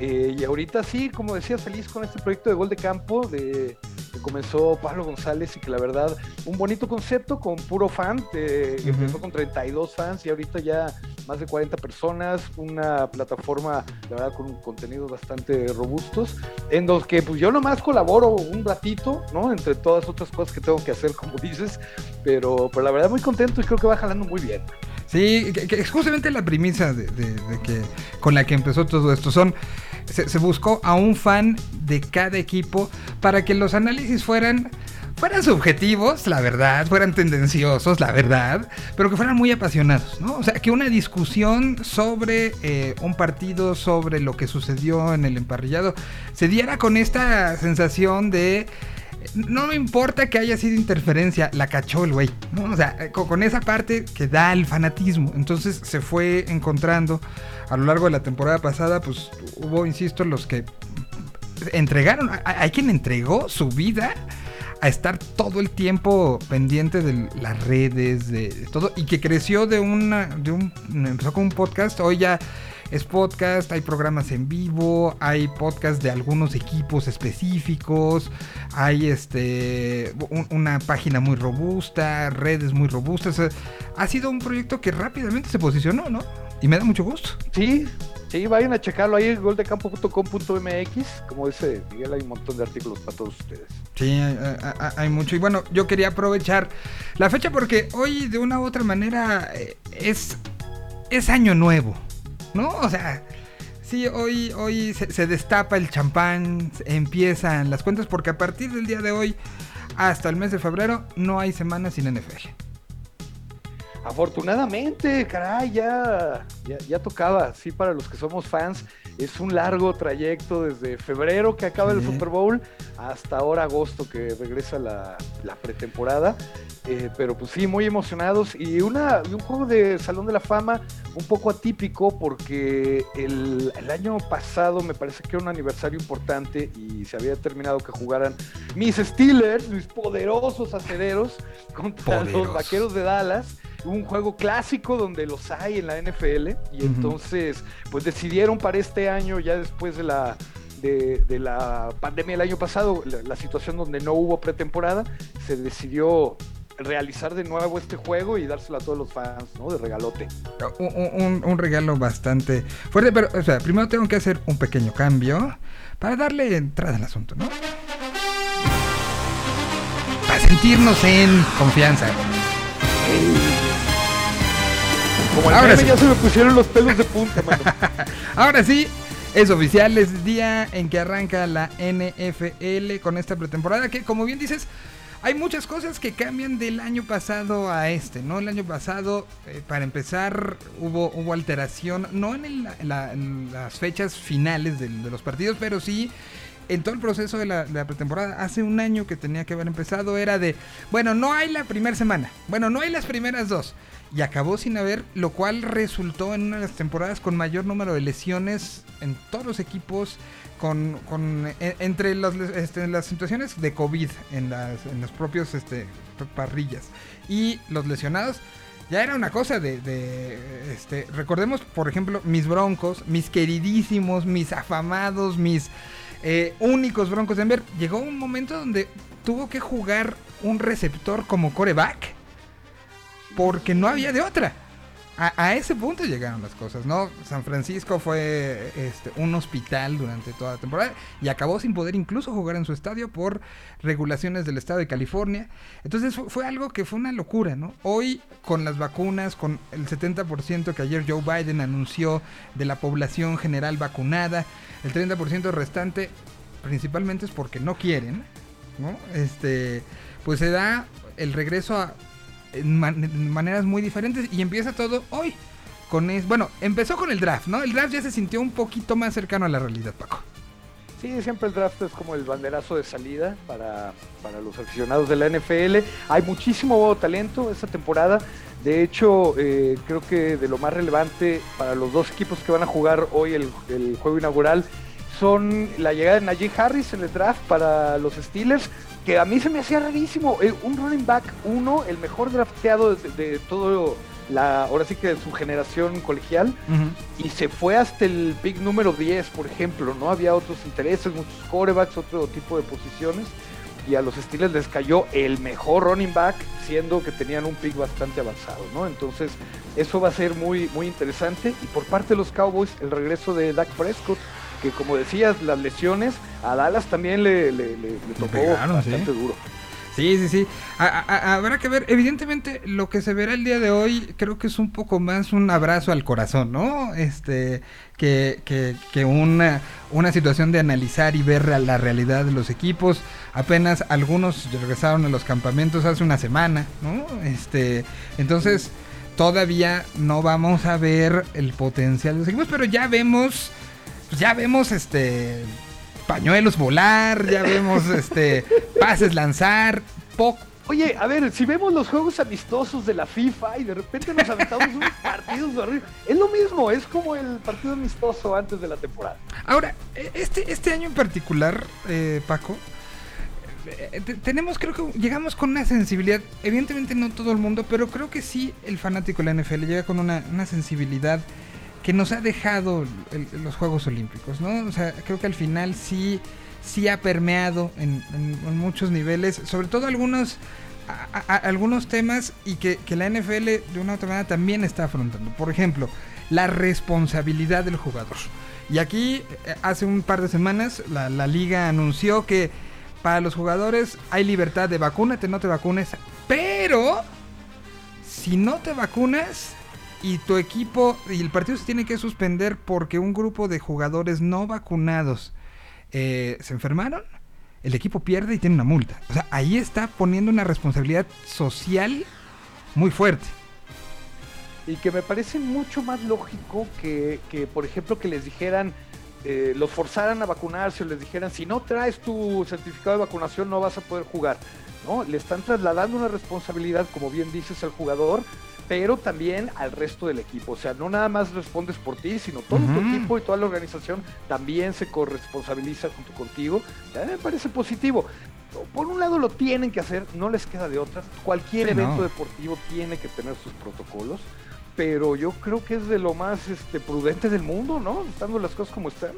Eh, y ahorita sí, como decía, feliz con este proyecto de gol de campo de, que comenzó Pablo González y que la verdad, un bonito concepto con puro fan. eh, Ujú. Empezó con 32 fans y ahorita ya más de 40 personas, una plataforma, la verdad, con contenidos bastante robustos, en los que pues yo nomás colaboro un ratito, ¿no? Entre todas otras cosas que tengo que hacer, como dices, pero, pero la verdad muy contento y creo que va jalando muy bien. Sí, que, que es justamente la premisa de, de- de que con la que empezó todo esto. Son se, buscó a un fan de cada equipo para que los análisis fueran fueran subjetivos, la verdad, fueran tendenciosos, la verdad, pero que fueran muy apasionados, ¿no? O sea, que una discusión sobre eh, un partido, sobre lo que sucedió en el emparrillado, se diera con esta sensación de no me importa que haya sido interferencia, la cachó el güey. O sea, eh, con, esa parte que da el fanatismo. Entonces se fue encontrando a lo largo de la temporada pasada, pues hubo, insisto, los que entregaron, hay, hay quien entregó su vida a estar todo el tiempo pendiente de las redes, de, de todo, y que creció de una, de un, empezó con un podcast, hoy ya es podcast, hay programas en vivo, hay podcast de algunos equipos específicos, hay este un- una página muy robusta, redes muy robustas. o sea, ha sido un proyecto que rápidamente se posicionó, ¿no? Y me da mucho gusto. Sí, sí, vayan a checarlo ahí, goldecampo.com.mx. Como dice Miguel, hay un montón de artículos para todos ustedes. Sí, hay, hay- hay mucho. Y bueno, yo quería aprovechar la fecha porque hoy de una u otra manera eh, es, es año nuevo, ¿no? O sea, sí, hoy, hoy se, destapa el champán, empiezan las cuentas porque a partir del día de hoy hasta el mes de febrero no hay semana sin NFL. Afortunadamente, caray, ya, ya, ya tocaba. Sí, para los que somos fans, es un largo trayecto desde febrero que acaba el. Super Bowl hasta ahora agosto que regresa la, la pretemporada. Eh, pero pues sí, muy emocionados. Y, una, y un juego de Salón de la Fama un poco atípico porque el, el año pasado me parece que era un aniversario importante y se había determinado que jugaran mis Steelers, mis poderosos acederos, contra los vaqueros de Dallas un juego clásico donde los hay en la NFL y entonces pues decidieron para este año ya después de la de, de la pandemia el año pasado la, la situación donde no hubo pretemporada se decidió realizar de nuevo este juego y dárselo a todos los fans no de regalote Un, un- un regalo bastante fuerte, pero o sea, primero tengo que hacer un pequeño cambio para darle entrada al asunto, ¿no? Para sentirnos en confianza. Como Ahora sí. ya se me pusieron los pelos de punta mano Ahora sí, es oficial, es día en que arranca la NFL con esta pretemporada que como bien dices, hay muchas cosas que cambian del año pasado a este, ¿no? El año pasado, eh, para empezar, hubo, hubo alteración, no en, el- la- en las fechas finales de los partidos, pero sí en todo el proceso de la, pretemporada. Hace un año que tenía que haber empezado era de, bueno, no hay la primera semana, bueno, no hay las primeras dos. Y acabó sin haber, lo cual resultó en una de las temporadas con mayor número de lesiones en todos los equipos, con, con e- entre los, este, las situaciones de COVID en las, en las propias este, parrillas y los lesionados. Ya era una cosa de, de, este, recordemos, por ejemplo, mis broncos, mis queridísimos, mis afamados, mis eh, únicos broncos de Denver. Llegó un momento donde tuvo que jugar un receptor como coreback porque no había de otra. A, ese punto llegaron las cosas, ¿no? San Francisco fue este, un hospital durante toda la temporada y acabó sin poder incluso jugar en su estadio por regulaciones del estado de California. Entonces fue, fue algo que fue una locura, ¿no? Hoy con las vacunas, con el 70% que ayer Joe Biden anunció de la población general vacunada, el 30% restante principalmente es porque no quieren, ¿no? Este, pues se da el regreso a en man- en maneras muy diferentes y empieza todo hoy. Con es, bueno, empezó con el draft, ¿no? El draft ya se sintió un poquito más cercano a la realidad, Paco. Sí, siempre el draft es como el banderazo de salida para, para los aficionados de la NFL. Hay muchísimo talento esta temporada. De hecho, eh, creo que de lo más relevante para los dos equipos que van a jugar hoy el, el juego inaugural son la llegada de Najee Harris en el draft para los Steelers, que a mí se me hacía rarísimo. eh, un running back uno, el mejor drafteado de, de todo la, ahora sí que de su generación colegial, y se fue hasta el pick número 10, por ejemplo, ¿no? Había otros intereses, muchos corebacks, otro tipo de posiciones, y a los Steelers les cayó el mejor running back, siendo que tenían un pick bastante avanzado, ¿no? Entonces, eso va a ser muy, muy interesante. Y por parte de los Cowboys, el regreso de Dak Prescott, como decías, las lesiones, a Dallas también le, le, le- le tocó pegaron, sí. bastante duro. Sí, sí, sí. A- habrá que ver. Evidentemente, lo que se verá el día de hoy, creo que es un poco más un abrazo al corazón, ¿no? Este, que, que, que una, una situación de analizar y ver la realidad de los equipos. Apenas algunos regresaron a los campamentos hace una semana, ¿no? Este, entonces, todavía no vamos a ver el potencial de los equipos, pero ya vemos, pues ya vemos, este, pañuelos volar, ya vemos este pases lanzar, poco. Oye, a ver, si vemos los juegos amistosos de la FIFA y de repente nos aventamos unos partidos de arriba, es lo mismo, es como el partido amistoso antes de la temporada. Ahora, e- este, este año en particular, eh, Paco, eh, te- tenemos, creo que llegamos con una sensibilidad, evidentemente no todo el mundo, pero creo que sí el fanático de la NFL llega con una, una sensibilidad que nos ha dejado los Juegos Olímpicos, ¿no? O sea, creo que al final sí, sí ha permeado en, muchos niveles, sobre todo algunos, algunos temas y que, que la NFL de una u otra manera también está afrontando. Por ejemplo, la responsabilidad del jugador. Y aquí, eh, hace un par de semanas, la, la liga anunció que para los jugadores hay libertad de vacúnate, no te vacunes, pero si no te vacunas y tu equipo y el partido se tiene que suspender porque un grupo de jugadores no vacunados eh, se enfermaron, el equipo pierde y tiene una multa. O sea, ahí está poniendo una responsabilidad social muy fuerte. Y que me parece mucho más lógico que, que, por ejemplo, que les dijeran, eh, los forzaran a vacunarse o les dijeran, si no traes tu certificado de vacunación no vas a poder jugar. ¿no? Le están trasladando una responsabilidad, como bien dices, al jugador, pero también al resto del equipo. O sea, no nada más respondes por ti, sino todo tu equipo y toda la organización también se corresponsabiliza junto contigo. A mí me parece positivo. Por un lado lo tienen que hacer, no les queda de otra. Cualquier Sí, no. evento deportivo tiene que tener sus protocolos, pero yo creo que es de lo más este, prudente del mundo, ¿no? Estando las cosas como están.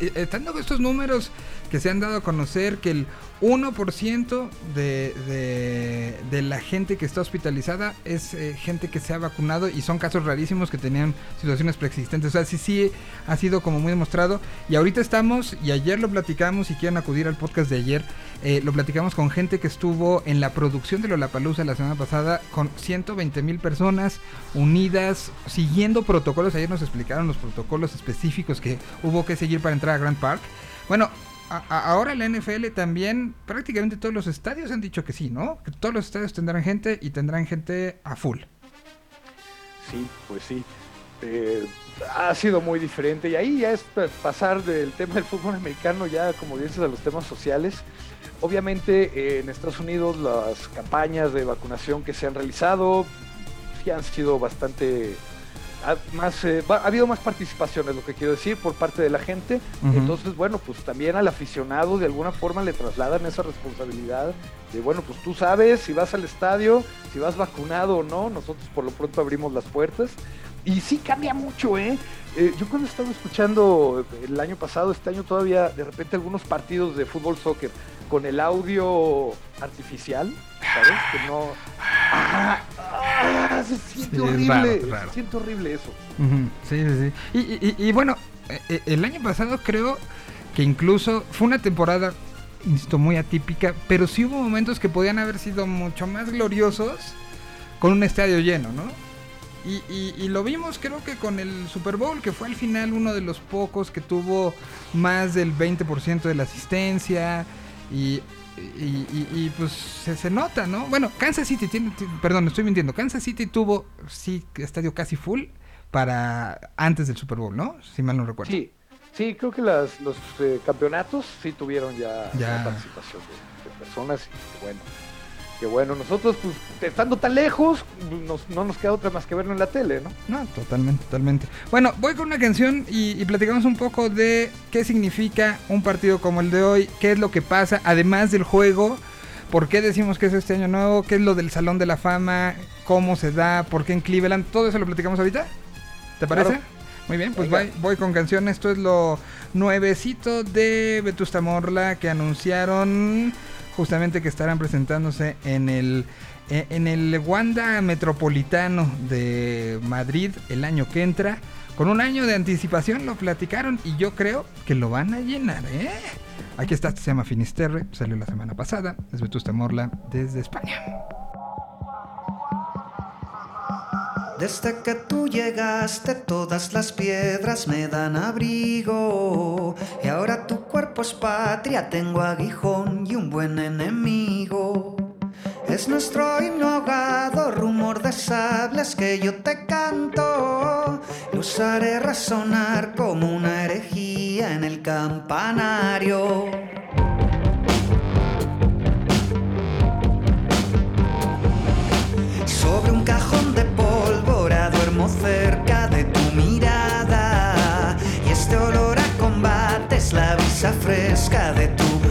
Eh, Estando estos números que se han dado a conocer que el 1% de, de, de la gente que está hospitalizada es eh, gente que se ha vacunado y son casos rarísimos que tenían situaciones preexistentes. O sea, sí, sí ha sido como muy demostrado. Y ahorita estamos, y ayer lo platicamos, si quieren acudir al podcast de ayer, eh, lo platicamos con gente que estuvo en la producción de Lollapalooza la semana pasada con 120 mil personas unidas, siguiendo protocolos. Ayer nos explicaron los protocolos específicos que hubo que seguir para entrar a Grand Park. Bueno, ahora la NFL también, prácticamente todos los estadios han dicho que sí, ¿no? Que todos los estadios tendrán gente y tendrán gente a full. Sí, pues sí. Eh, ha sido muy diferente y ahí ya es pa- pasar del tema del fútbol americano ya, como dices, a los temas sociales. Obviamente eh, en Estados Unidos las campañas de vacunación que se han realizado sí han sido bastante ha, más eh, va- ha habido más participación es lo que quiero decir por parte de la gente. Entonces bueno pues también al aficionado de alguna forma le trasladan esa responsabilidad de bueno pues tú sabes si vas al estadio si vas vacunado o no. Nosotros por lo pronto abrimos las puertas. Y sí cambia mucho eh Eh, yo cuando estaba escuchando el año pasado, este año todavía, de repente algunos partidos de fútbol soccer con el audio artificial, ¿sabes? Que no... ¡Ah! ¡Ah! Se siente Sí, horrible, raro, raro. se siente horrible eso. Sí, sí, sí. Y, y- y- y bueno, eh, eh, el año pasado creo que incluso fue una temporada, insisto, muy atípica, pero sí hubo momentos que podían haber sido mucho más gloriosos con un estadio lleno, ¿no? Y, y- y lo vimos creo que con el Super Bowl, que fue al final uno de los pocos que tuvo más del 20% de la asistencia y... Y, y- y, pues se, se nota, ¿no? Bueno, Kansas City tiene, ti- perdón, estoy mintiendo. Kansas City tuvo, sí, estadio casi full para antes del Super Bowl, ¿no? Si mal no recuerdo. Sí, sí, creo que las, los eh, campeonatos sí tuvieron ya, participación de, de personas y bueno, que bueno, nosotros pues estando tan lejos, nos- no nos queda otra más que verlo en la tele, ¿no? No, totalmente, totalmente. Bueno, voy con una canción y, y platicamos un poco de qué significa un partido como el de hoy, qué es lo que pasa, además del juego, por qué decimos que es este año nuevo, qué es lo del Salón de la Fama, cómo se da, por qué en Cleveland, todo eso lo platicamos ahorita. ¿Te parece? Claro. Muy bien, pues voy, voy con canción. Esto es lo nuevecito de Vetusta Morla que anunciaron justamente que estarán presentándose en el eh, en el Wanda Metropolitano de Madrid el año que entra. Con un año de anticipación lo platicaron y yo creo que lo van a llenar, ¿eh? Aquí está, se llama Finisterre, salió la semana pasada, es Vetusta Morla desde España. Desde que tú llegaste todas las piedras me dan abrigo y ahora tu cuerpo es patria, tengo aguijón y un buen enemigo. Es nuestro himno ahogado, rumor de sables que yo te canto. Lo usaré resonar como una herejía en el campanario. Sobre un cerca de tu mirada. Y este olor a combate es la brisa fresca de tu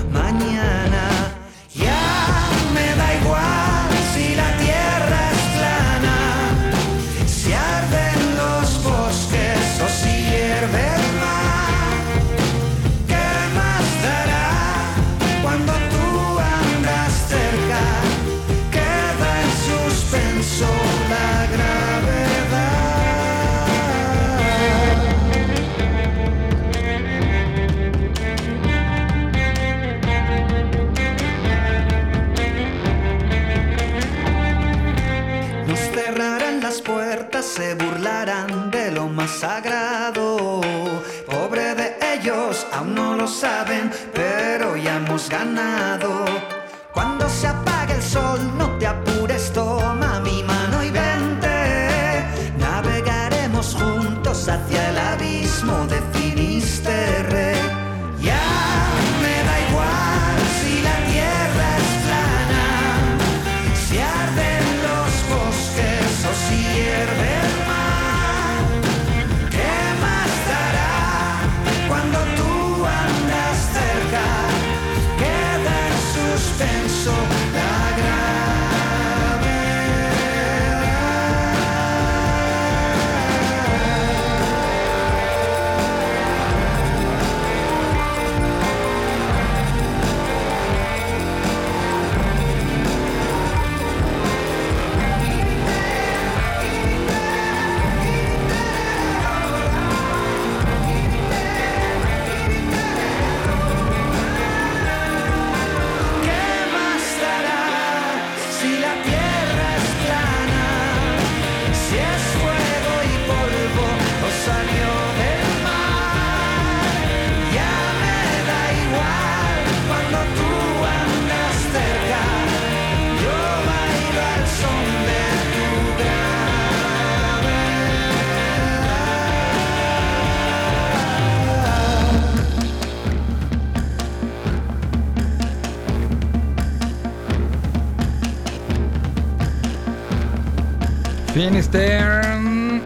Finisterre.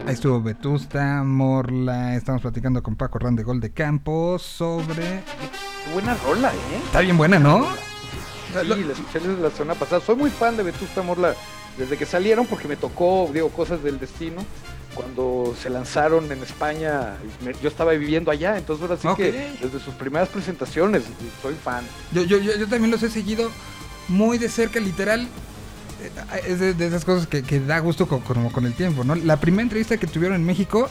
Ahí estuvo Vetusta, Morla. Estamos platicando con Paco Ran de Gol de Campo sobre. Qué buena rola, ¿eh? Está bien buena, ¿no? Sí, la escuché desde la semana pasada. Soy muy fan de Vetusta Morla desde que salieron porque me tocó, digo, cosas del destino. Cuando se lanzaron en España, me- yo estaba viviendo allá, entonces ahora sí que desde sus primeras presentaciones soy fan. Yo, yo, yo, yo también los he seguido muy de cerca, literal. Eh, Es de, de esas cosas que, que da gusto con, como con el tiempo, ¿no? La primera entrevista que tuvieron en México,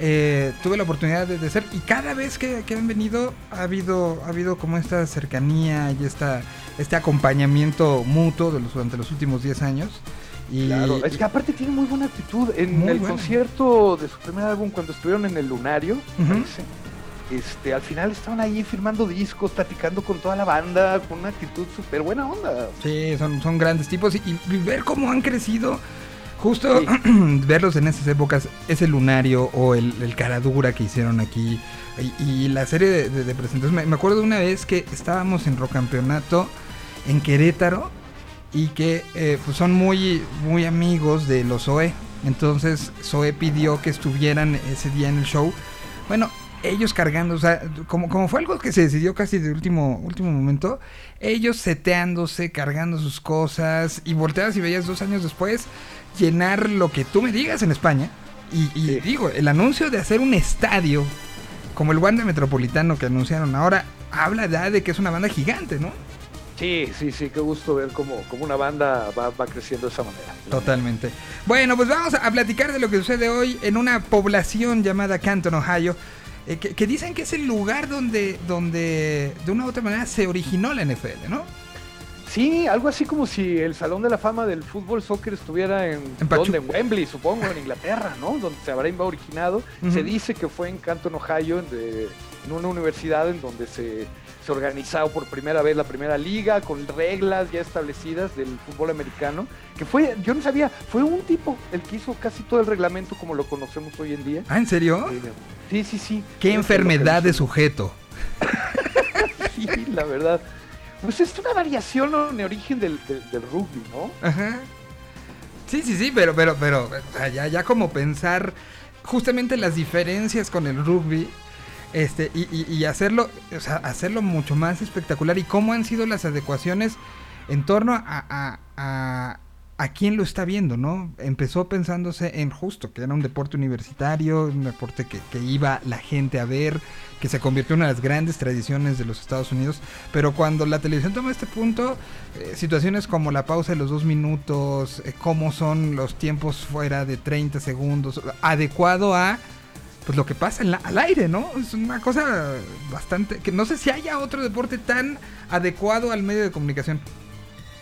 eh, tuve la oportunidad de, de ser, y cada vez que, que han venido ha habido, ha habido como esta cercanía y esta, este acompañamiento mutuo de los, durante los últimos 10 años. Y, Claro, es que aparte tiene muy buena actitud. En Muy el buena. concierto de su primer álbum, cuando estuvieron en el Lunario, Ujú. Este, al final estaban ahí firmando discos, platicando con toda la banda, con una actitud súper buena onda. Sí, son, son grandes tipos y, y ver cómo han crecido. Justo verlos en esas épocas, ese lunario o el, el caradura que hicieron aquí y, y la serie de, de- de presentaciones. Me, me acuerdo una vez que estábamos en Rocampeonato en Querétaro y que eh, pues son muy, muy amigos de los Zoe. Entonces Zoe pidió que estuvieran ese día en el show. Bueno, ellos cargando, o sea, como, como fue algo que se decidió casi de último, último momento, ellos seteándose, cargando sus cosas y volteas y veías dos años después llenar lo que tú me digas en España. Y, y digo, el anuncio de hacer un estadio como el Wanda Metropolitano que anunciaron ahora, habla ya de que es una banda gigante, ¿no? Sí, sí, sí, qué gusto ver cómo, cómo una banda va, va creciendo de esa manera. Totalmente. Bueno, pues vamos a platicar de lo que sucede hoy en una población llamada Canton, Ohio, eh, que, que dicen que es el lugar donde, donde de una u otra manera se originó la NFL, ¿no? Sí, algo así como si el Salón de la Fama del fútbol soccer estuviera en, En en Wembley, supongo, en Inglaterra, ¿no? Donde se habrá originado. Se dice que fue en Canton, Ohio, en, de- en una universidad en donde se, se organizó por primera vez la primera liga con reglas ya establecidas del fútbol americano. Que fue, yo no sabía, fue un tipo el que hizo casi todo el reglamento como lo conocemos hoy en día. Ah, ¿en serio? Sí, sí, sí. Qué enfermedad de sujeto. Sí, la verdad. Pues es una variación de origen del, del- del rugby, ¿no? Ajá. Sí, sí, sí, pero, pero, pero, ya, ya como pensar justamente las diferencias con el rugby, este, y, y- y hacerlo, o sea, hacerlo mucho más espectacular y cómo han sido las adecuaciones en torno a, a, a, quién lo está viendo, ¿no? Empezó pensándose en justo que era un deporte universitario, un deporte que, que iba la gente a ver, que se convirtió en una de las grandes tradiciones de los Estados Unidos, pero cuando la televisión toma este punto, eh, situaciones como la pausa de los dos minutos, eh, cómo son los tiempos fuera de 30 segundos, adecuado a pues lo que pasa en al aire, ¿no? Es una cosa bastante que no sé si haya otro deporte tan adecuado al medio de comunicación.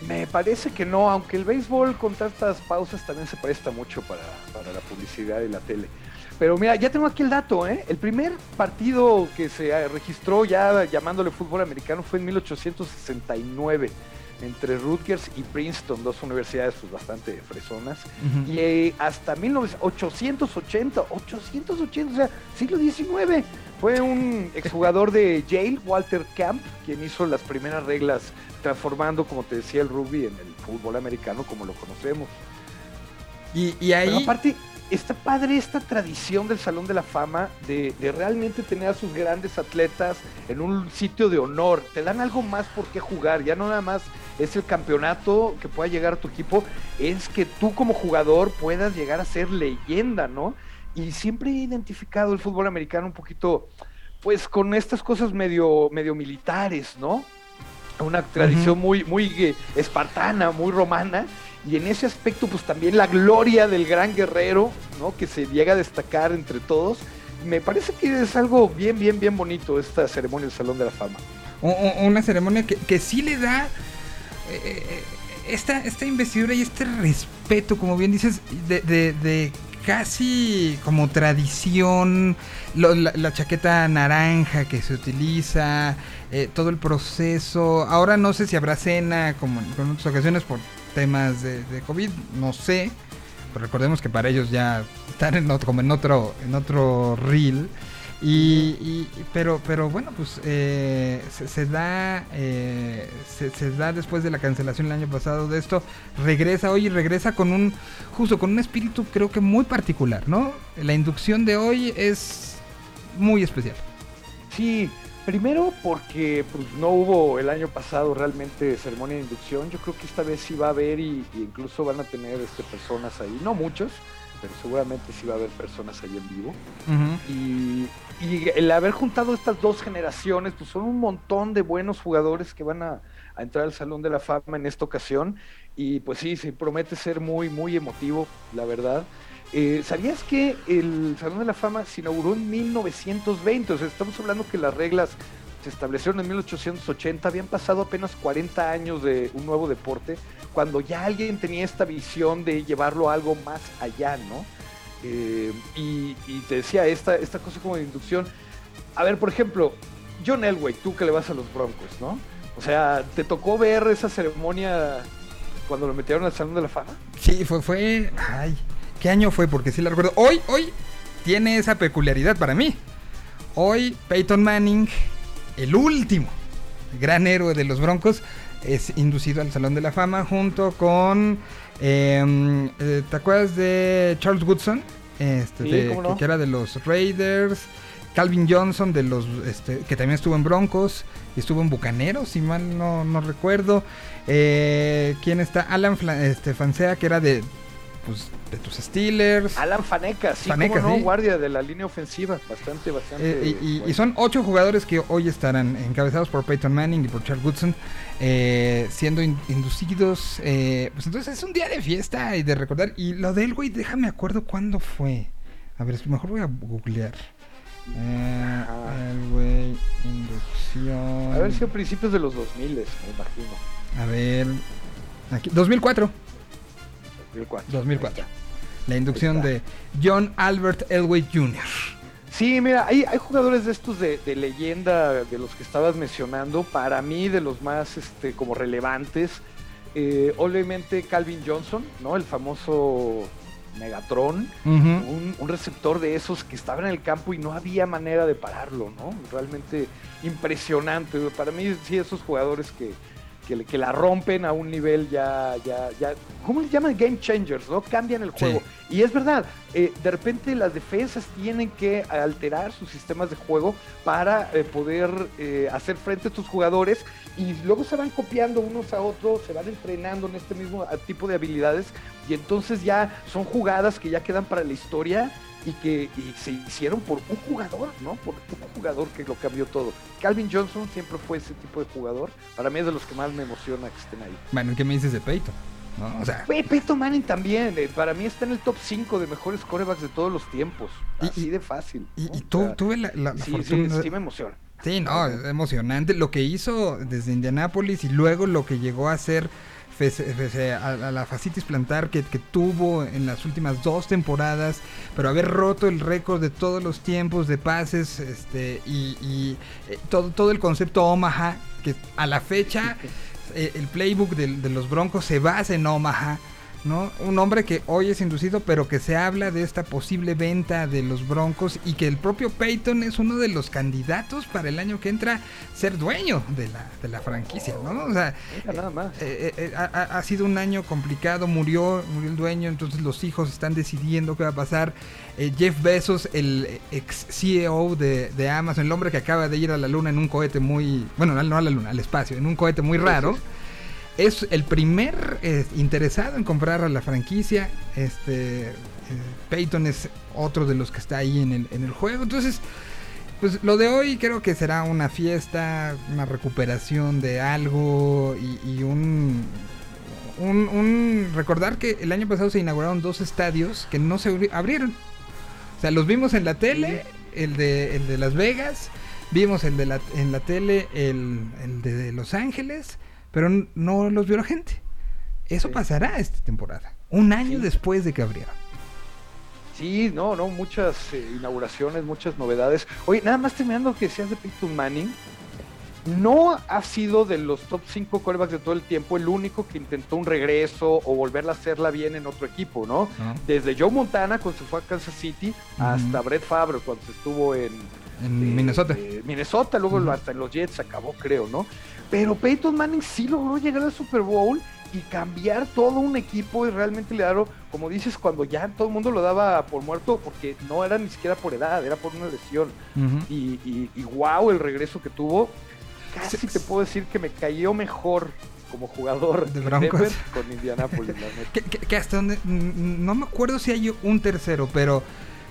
Me parece que no, aunque el béisbol con tantas pausas también se presta mucho para, para la publicidad y la tele. Pero mira, ya tengo aquí el dato, ¿eh? El primer partido que se registró ya llamándole fútbol americano fue en 1869 entre Rutgers y Princeton, dos universidades pues bastante fresonas. Ujú. Y eh, hasta 1880, 880, o sea, siglo XIX, fue un exjugador de Yale, Walter Camp, quien hizo las primeras reglas, transformando, como te decía, el rugby en el fútbol americano como lo conocemos. Y, y ahí... Pero aparte, está padre esta tradición del Salón de la Fama de, de realmente tener a sus grandes atletas en un sitio de honor. Te dan algo más por qué jugar. Ya no nada más es el campeonato que pueda llegar a tu equipo, es que tú como jugador puedas llegar a ser leyenda, ¿no? Y siempre he identificado el fútbol americano un poquito, pues con estas cosas medio, medio militares, ¿no? Una tradición muy, muy eh, espartana, muy romana. Y en ese aspecto, pues también la gloria del gran guerrero, ¿no? Que se llega a destacar entre todos. Me parece que es algo bien, bien, bien bonito esta ceremonia del Salón de la Fama. una ceremonia que, que sí le da eh, eh, esta, esta investidura y este respeto, como bien dices, de, de- de casi como tradición, la, chaqueta naranja que se utiliza, eh, todo el proceso. Ahora no sé si habrá cena como en, en otras ocasiones por temas de, de COVID, no sé. Pero recordemos que para ellos ya están en otro, como en otro, en otro reel. Y, y- pero, pero bueno, pues eh, se, se da eh, se, se da después de la cancelación el año pasado de esto, regresa hoy y regresa con un, justo con un espíritu creo que muy particular, ¿no? La inducción de hoy es muy especial. Sí, primero porque pues, no hubo el año pasado realmente ceremonia de inducción. Yo creo que esta vez sí va a haber y, y incluso van a tener este, personas ahí, no muchos, pero seguramente sí va a haber personas ahí en vivo. Y, y el haber juntado estas dos generaciones, pues son un montón de buenos jugadores que van a, a entrar al Salón de la Fama en esta ocasión. Y pues sí, se promete ser muy, muy emotivo, la verdad. Eh, ¿Sabías que el Salón de la Fama se inauguró en 1920? O sea, estamos hablando que las reglas se establecieron en 1880, habían pasado apenas 40 años de un nuevo deporte, cuando ya alguien tenía esta visión de llevarlo a algo más allá, ¿no? Eh, y, te decía esta, esta cosa como de inducción. A ver, por ejemplo, John Elway, tú que le vas a los Broncos, ¿no? O sea, ¿te tocó ver esa ceremonia cuando lo metieron al Salón de la Fama? Sí, fue, fue, ay, ¿qué año fue? Porque sí la recuerdo. Hoy, hoy tiene esa peculiaridad para mí. Hoy Peyton Manning, el último gran héroe de los Broncos, es inducido al Salón de la Fama junto con... eh, eh, ¿Te acuerdas de Charles Woodson? Este, Sí, de- cómo no. que era de los Raiders. Calvin Johnson, de los este, que también estuvo en Broncos y estuvo en Bucaneros, si mal no, no recuerdo. Eh, ¿Quién está? Alan Fla- este, Fancea, que era de, pues, de tus Steelers. Alan Faneca, sí, Faneca, cómo no, sí. guardia de la línea ofensiva, bastante, bastante. Eh, y, y- son ocho jugadores que hoy estarán encabezados por Peyton Manning y por Charles Woodson, eh, siendo in- inducidos. eh, pues entonces es un día de fiesta y de recordar. Y lo de Elway, déjame acuerdo cuándo fue. A ver, mejor voy a googlear. Eh, Elway, inducción. A ver si a principios de los 2000, me imagino. A ver. Aquí, 2004. 2004. 2004. La inducción de John Albert Elway Jr. Sí, mira, hay, hay jugadores de estos de, de leyenda, de los que estabas mencionando, para mí de los más este, como relevantes. Eh, obviamente Calvin Johnson, ¿no? El famoso Megatron, un, un receptor de esos que estaba en el campo y no había manera de pararlo, ¿no? Realmente impresionante. Para mí, sí, esos jugadores que, que, la rompen a un nivel ya, ya, ya, ¿cómo le llaman? Game changers, ¿no? Cambian el juego. Y es verdad, eh, de repente las defensas tienen que alterar sus sistemas de juego para eh, poder eh, hacer frente a estos jugadores y luego se van copiando unos a otros, se van entrenando en este mismo tipo de habilidades y entonces ya son jugadas que ya quedan para la historia y que y se hicieron por un jugador, ¿no? Por un jugador que lo cambió todo. Calvin Johnson siempre fue ese tipo de jugador. Para mí es de los que más me emociona que estén ahí. Bueno, ¿qué me dices de Peyton? ¿No? O sea, Peyton Manning también. eh, para mí está en el top 5 de mejores corebacks de todos los tiempos. Así de fácil. y, ¿no? y O tu- sea, tuve la, la- la sí, fortuna. sí, sí me emociona. Sí, no, es emocionante. Lo que hizo desde Indianápolis y luego lo que llegó a hacer pese, pese a, la fascitis plantar que, que tuvo en las últimas dos temporadas, pero haber roto el récord de todos los tiempos de pases este, y, y, eh, todo, todo el concepto Omaha, que a la fecha eh, el playbook de, los Broncos se basa en Omaha. ¿No? Un hombre que hoy es inducido, pero que se habla de esta posible venta de los Broncos y que el propio Peyton es uno de los candidatos para el año que entra ser dueño de la, de la franquicia, ¿no? O sea, nada más. eh, eh, ha, ha- ha sido un año complicado, murió, murió el dueño, entonces los hijos están decidiendo qué va a pasar. Eh, Jeff Bezos, el ex CEO de, de Amazon, el hombre que acaba de ir a la luna en un cohete muy, bueno, no no a la luna, al espacio, en un cohete muy raro. Es el primer eh, interesado en comprar a la franquicia. Este eh, Peyton es otro de los que está ahí en el, en el juego. Entonces, pues lo de hoy creo que será una fiesta, una recuperación de algo y, y un, un, un- recordar que el año pasado se inauguraron dos estadios que no se abri- abrieron. O sea, los vimos en la tele, el de, el de Las Vegas, vimos el de la, en la tele el, el de Los Ángeles, pero no los vio la gente. Eso pasará esta temporada, un año después de que abrieron. Sí, no, no, muchas eh, inauguraciones, muchas novedades. Oye, nada más terminando que decías de Peyton Manning, no ha sido de los top 5 quarterbacks de todo el tiempo el único que intentó un regreso o volverla a hacerla bien en otro equipo, ¿no? ¿no? Desde Joe Montana cuando se fue a Kansas City hasta Brett Favre cuando se estuvo en En Minnesota. eh, Minnesota, luego hasta en los Jets acabó, creo, ¿no? Pero Peyton Manning sí logró llegar al Super Bowl y cambiar todo un equipo y realmente le daron, como dices, cuando ya todo el mundo lo daba por muerto, porque no era ni siquiera por edad, era por una lesión. Y, y, y wow, el regreso que tuvo, casi te puedo decir que me cayó mejor como jugador De Broncos. Con Indianapolis, que- que hasta donde. mm, No me acuerdo si hay un tercero, pero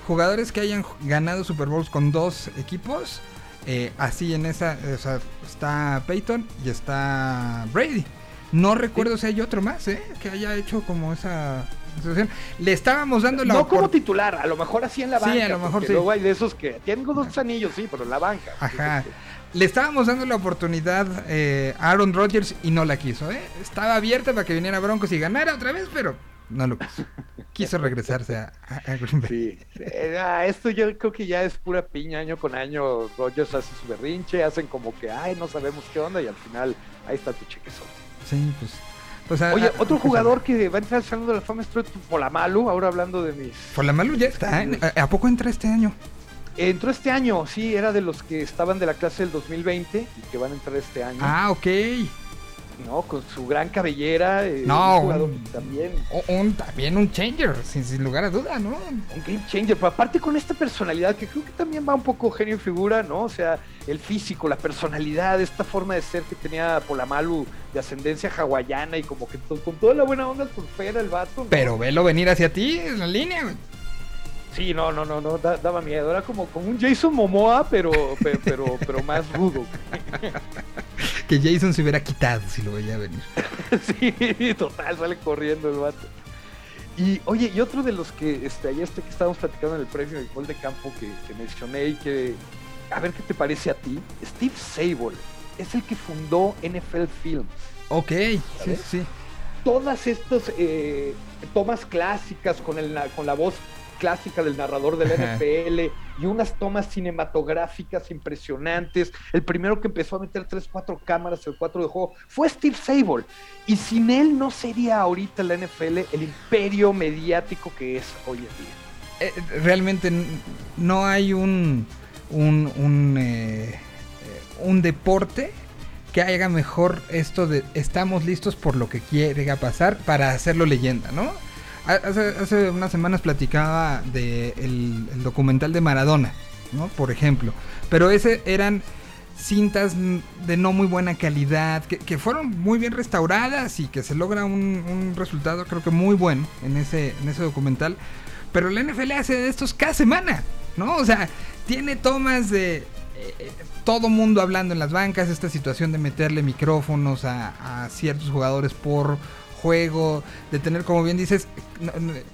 jugadores que hayan ganado Super Bowls con dos equipos, eh, así en esa. O sea, está Peyton y está Brady. No recuerdo si hay otro más, ¿eh? Que haya hecho como esa situación. Le estábamos dando la No como titular, a lo mejor así en la Sí, banca. a lo mejor sí. Luego hay de esos que tengo dos anillos, sí, pero en la banca. Ajá. Le estábamos dando la oportunidad eh, a Aaron Rodgers y no la quiso, ¿eh? Estaba abierta para que viniera Broncos y ganara otra vez, pero no lo quiso. Quiso regresarse a, a- a Green Bay. Sí. Ah, esto yo creo que ya es pura piña año con año. Rogers hace su berrinche, hacen como que, ay, no sabemos qué onda, y al final ahí está tu chequezón. Sí, pues. pues a- Oye, a- otro pues, jugador que va a entrar al Salón de la Fama es Polamalu, ahora hablando de mis... Polamalu ya está. ¿eh? ¿A, a poco entra este año? Entró este año, sí, era de los que estaban de la clase del 2020 y que van a entrar este año. Ah, ok. ¿No? Con su gran cabellera. eh, No, un un- también. O- Un, también un changer, sin, sin lugar a duda, ¿no? Un game changer, pero aparte con esta personalidad que creo que también va un poco genio y figura, ¿no? O sea, el físico, la personalidad, esta forma de ser que tenía Polamalu de ascendencia hawaiana y como que con toda la buena onda surfera el vato. ¿no? Pero velo venir hacia ti en la línea, güey. Sí, no, no, no, no, da- daba miedo. Era como, como un Jason Momoa, pero, pero, pero, pero más rudo. Que Jason se hubiera quitado si lo veía venir. sí, total, sale corriendo el vato. Y oye, y otro de los que este, ayer este que estábamos platicando en el premio de gol de campo que, que mencioné y que, a ver qué te parece a ti, Steve Sable es el que fundó NFL Films. Ok, sí, ¿Sabes? sí. Todas estas eh, tomas clásicas con, el, con la voz clásica del narrador del Ajá. NFL y unas tomas cinematográficas impresionantes. El primero que empezó a meter 3, 4 cámaras, el 4 de juego, fue Steve Sable. Y sin él no sería ahorita la NFL el imperio mediático que es hoy en día. Eh, realmente no hay un un, un, eh, eh, un deporte que haga mejor esto de estamos listos por lo que quiera pasar para hacerlo leyenda, ¿no? Ha- Hace, hace unas semanas platicaba de el, documental de Maradona, ¿no? Por ejemplo. Pero ese eran cintas de no muy buena calidad, que, fueron muy bien restauradas y que se logra un, resultado creo que muy bueno en ese, en ese documental. Pero la NFL hace de estos cada semana, ¿no? O sea, tiene tomas de eh, todo mundo hablando en las bancas, esta situación de meterle micrófonos a, a ciertos jugadores por juego, de tener, como bien dices,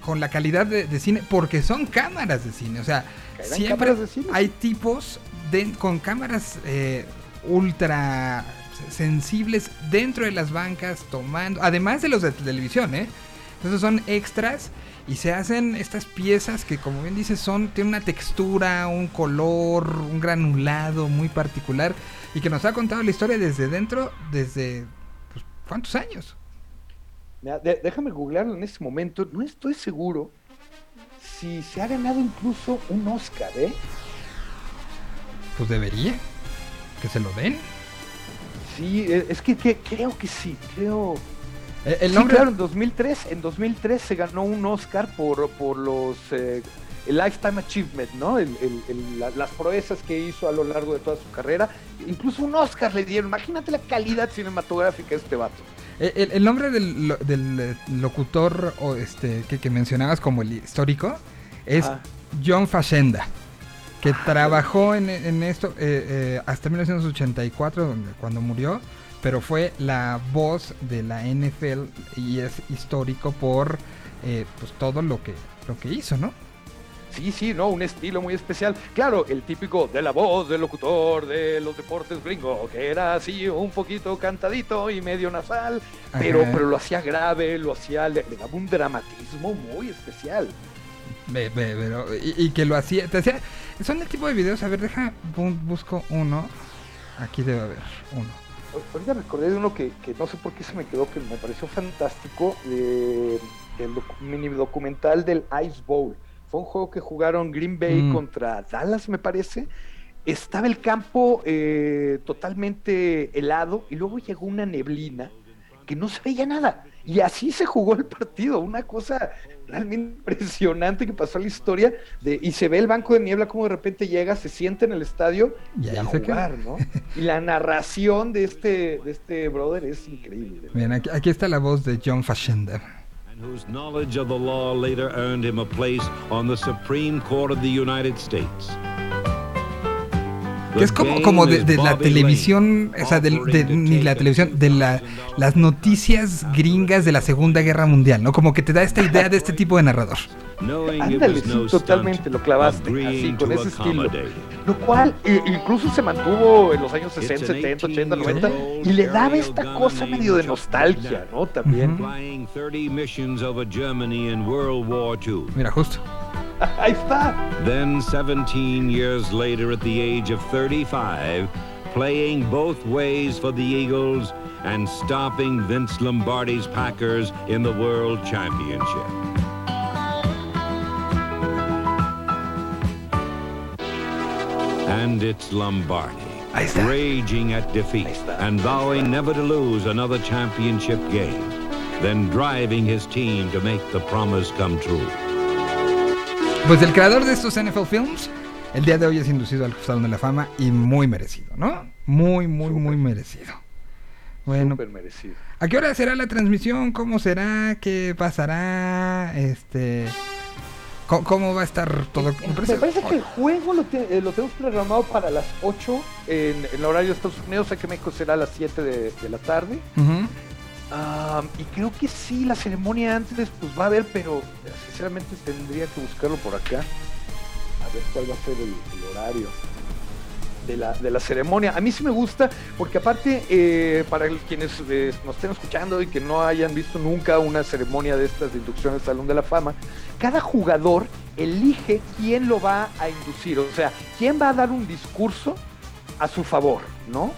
con la calidad de, de cine, porque son cámaras de cine, o sea, siempre hay tipos de- con cámaras eh, ultra sensibles dentro de las bancas tomando, además de los de televisión, ¿eh? Entonces son extras y se hacen estas piezas que como bien dices son tienen una textura, un color, un granulado muy particular y que nos ha contado la historia desde dentro desde pues, ¿cuántos años? Mira, de- déjame googlearlo en este momento. No estoy seguro si se ha ganado incluso un Oscar, ¿eh? Pues debería que se lo den. Sí, eh, es que, que- creo que sí, creo. Eh, el Sí, nombre claro, en 2003, en 2003 se ganó un Oscar por, por los eh, el Lifetime Achievement, ¿no? El- el- el- la- las proezas que hizo a lo largo de toda su carrera. Incluso un Oscar le dieron. Imagínate la calidad cinematográfica de este vato. Eh, El, el nombre del, del, eh, locutor o este que, que mencionabas como el histórico es Ah. John Facenda, que trabajó en, en esto eh, eh, hasta 1984, donde, cuando murió, pero fue la voz de la NFL y es histórico por eh, pues todo lo que, lo que hizo, ¿no? Sí, sí, no, un estilo muy especial. Claro, el típico de la voz del locutor de los deportes gringo, que era así un poquito cantadito y medio nasal, pero, Ajá. pero lo hacía grave, lo hacía, le, le daba un dramatismo muy especial. Ve- ve- pero- y, y que lo hacía, te hacía, son el tipo de videos, a ver, deja, bu- busco uno, aquí debe haber uno. Ahor- Ahorita recordé de uno que, que no sé por qué se me quedó, que me pareció fantástico, eh, el docu- mini documental del Ice Bowl. Fue un juego que jugaron Green Bay Mm. contra Dallas, me parece. Estaba el campo eh, totalmente helado y luego llegó una neblina que no se veía nada. Y así se jugó el partido, una cosa realmente impresionante que pasó a la historia. De, y se ve el banco de niebla como de repente llega, se sienta en el estadio Y y, a jugar, ¿no? Y la narración de este, de este brother es increíble. Bien, aquí, aquí está la voz de John Facenda. Whose knowledge of the law later earned him a place on the Supreme Court of the United States. Que es como, como de, de la televisión, o sea, del- de, ni la televisión, de la, las noticias gringas de la Segunda Guerra Mundial, ¿no? Como que te da esta idea de este tipo de narrador. Ándale, sí, totalmente, lo clavaste, así, con ese estilo. Lo cual eh, incluso se mantuvo en los años 60, 70, 80, 90 y le daba esta cosa medio de nostalgia, ¿no? También. Flying 30 missions over Germany in World War II. Mira, justo. Ahí está. Then, 17 years later, at the age of 35, playing both ways for the Eagles and stopping Vince Lombardi's Packers in the World Championship. And it's Lombardi, raging at defeat and vowing never to lose another championship game, then driving his team to make the promise come true. Pues el creador de estos NFL Films, el día de hoy es inducido al Salón de la Fama y muy merecido, ¿no? Muy, muy, muy merecido. Bueno, Súper merecido. ¿a qué hora será la transmisión? ¿Cómo será? ¿Qué pasará? Este... ¿Cómo, cómo va a estar todo? Me parece- Me parece que el juego lo, te- eh, lo tenemos programado para las 8 en, en el horario de Estados Unidos. Sé que México será a las 7 de, de la tarde. Y creo que sí, la ceremonia antes pues va a haber, pero sinceramente tendría que buscarlo por acá. A ver cuál va a ser el, el horario de la, de la ceremonia. A mí sí me gusta, porque aparte, eh, para quienes eh, nos estén escuchando y que no hayan visto nunca una ceremonia de estas de inducción al Salón de la Fama, cada jugador elige quién lo va a inducir, o sea, quién va a dar un discurso a su favor, ¿no?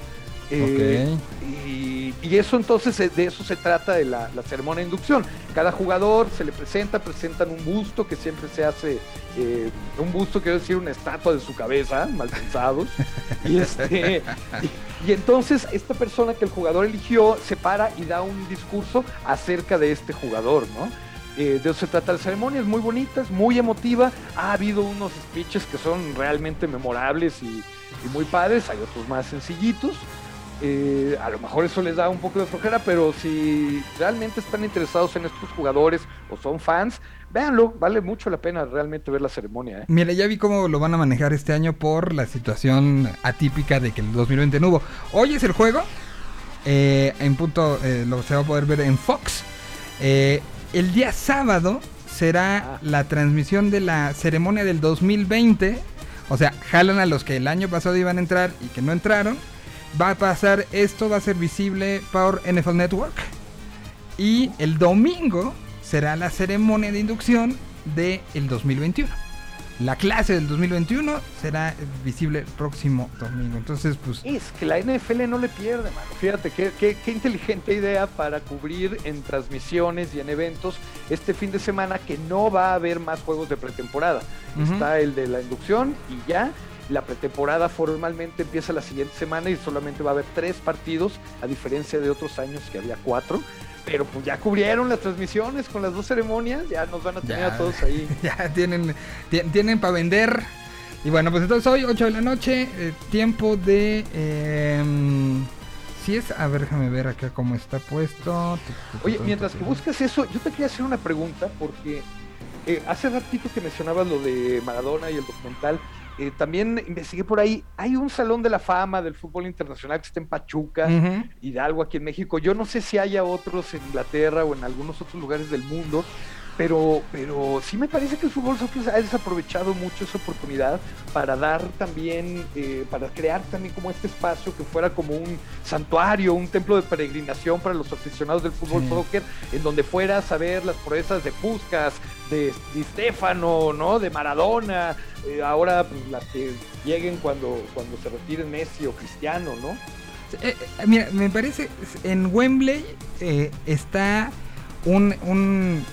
Eh, y, y eso entonces eh, de eso se trata de la, la ceremonia de inducción. Cada jugador se le presenta, presentan un busto que siempre se hace, eh, un busto quiero decir una estatua de su cabeza, mal pensados. y, este, y, y entonces esta persona que el jugador eligió se para y da un discurso acerca de este jugador, ¿no? Eh, de eso se trata la ceremonia, es muy bonita, es muy emotiva. Ha habido unos speeches que son realmente memorables y, y muy padres, hay otros más sencillitos. Eh, a lo mejor eso les da un poco de flojera, pero si realmente están interesados en estos jugadores o son fans, véanlo, vale mucho la pena realmente ver la ceremonia. ¿eh? Mira, ya vi cómo lo van a manejar este año por la situación atípica de que el 2020 no hubo. Hoy es el juego. eh, en punto eh, lo se va a poder ver en Fox. Eh, el día sábado será la transmisión de la ceremonia del 2020. O sea, jalan a los que el año pasado iban a entrar y que no entraron. Va a pasar, esto va a ser visible por NFL Network. Y el domingo será la ceremonia de inducción del 2021. La clase del 2021 será visible el próximo domingo. Entonces, pues. Es que la NFL no le pierde, mano. Fíjate, qué, qué- qué inteligente idea para cubrir en transmisiones y en eventos este fin de semana que no va a haber más juegos de pretemporada. Está el de la inducción y ya. La pretemporada formalmente empieza la siguiente semana y solamente va a haber tres partidos, a diferencia de otros años que había cuatro. Pero pues ya cubrieron las transmisiones con las dos ceremonias, ya nos van a tener Ya. a todos ahí. ya tienen, ti- tienen para vender. Y bueno, pues entonces hoy, 8 de la noche, eh, tiempo de... em, si es, a ver, déjame ver acá cómo está puesto. Oye, mientras que buscas eso, yo te quería hacer una pregunta porque eh, hace ratito que mencionabas lo de Maradona y el documental, eh, también investigué por ahí, hay un salón de la fama del fútbol internacional que está en Pachuca. Hidalgo aquí en México. Yo no sé si haya otros en Inglaterra o en algunos otros lugares del mundo, pero, pero sí me parece que el fútbol soccer ha desaprovechado mucho esa oportunidad para dar también, eh, para crear también como este espacio que fuera como un santuario, un templo de peregrinación para los aficionados del fútbol Sí. soccer, en donde fueras a ver las proezas de Puskas, de Di Stefano, ¿no? De Maradona, eh, ahora pues, las que lleguen cuando, cuando se retiren Messi o Cristiano, ¿no? Eh, eh, mira, me parece, en Wembley eh, está un, un-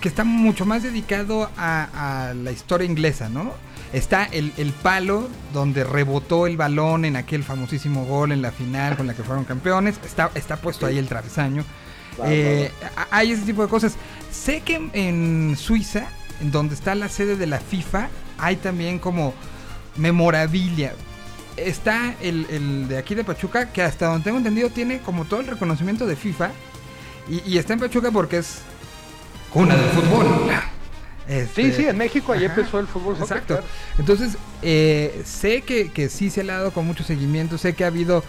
que está mucho más dedicado a, a la historia inglesa, ¿no? Está el, el palo donde rebotó el balón en aquel famosísimo gol en la final con la que fueron campeones. Está, está puesto ahí el travesaño. Eh, Hay ese tipo de cosas. Sé que en- en Suiza, en donde está la sede de la FIFA, hay también como memorabilia. Está el, el de aquí de Pachuca, que hasta donde tengo entendido tiene como todo el reconocimiento de FIFA. Y, y está en Pachuca porque es cuna del fútbol. Este, Sí, sí, en México ahí ajá, empezó el fútbol soccer. Exacto. claro. Entonces, eh, sé que, que sí se le ha dado con mucho seguimiento, sé que ha habido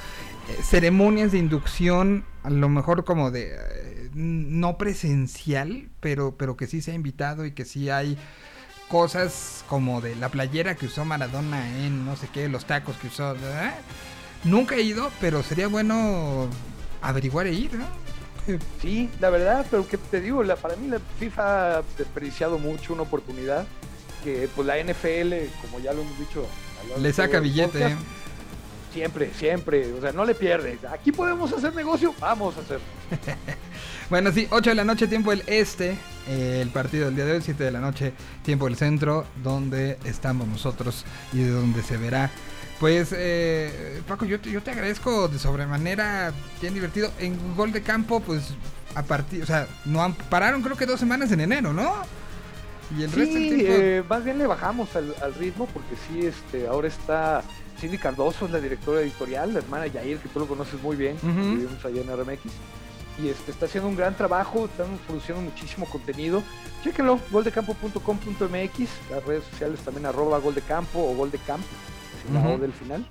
eh, ceremonias de inducción, a lo mejor como de eh, no presencial, pero, pero que sí se ha invitado y que sí hay cosas como de la playera que usó Maradona en no sé qué, los tacos que usó. ¿verdad? Nunca he ido, pero sería bueno averiguar e ir, ¿no? Sí, la verdad, pero que te digo, la, para mí la FIFA ha desperdiciado mucho una oportunidad que pues la NFL, como ya lo hemos dicho, Le saca billete, podcast, ¿eh? Siempre, siempre, o sea, no le pierde. Aquí podemos hacer negocio, vamos a hacer. Bueno, sí, 8 de la noche, tiempo del este. eh, el partido del día de hoy, 7 de la noche, tiempo del centro, donde estamos nosotros y de donde se verá. Pues, eh, Paco, yo te, yo te agradezco de sobremanera, bien divertido. En gol de campo, pues, a partir, o sea, no han, pararon creo que dos semanas en enero, ¿no? Y el resto del Sí, tiempo... eh, más bien le bajamos al, al ritmo porque sí, este, ahora está Cindy Cardoso, es la directora editorial, la hermana Yair, que tú lo conoces muy bien, Ujú. vivimos allá en RMX. Y este, está haciendo un gran trabajo, están produciendo muchísimo contenido. Chéquenlo, goldecampo.com.mx, las redes sociales también arroba goldecampo o goldecamp, la. O del final.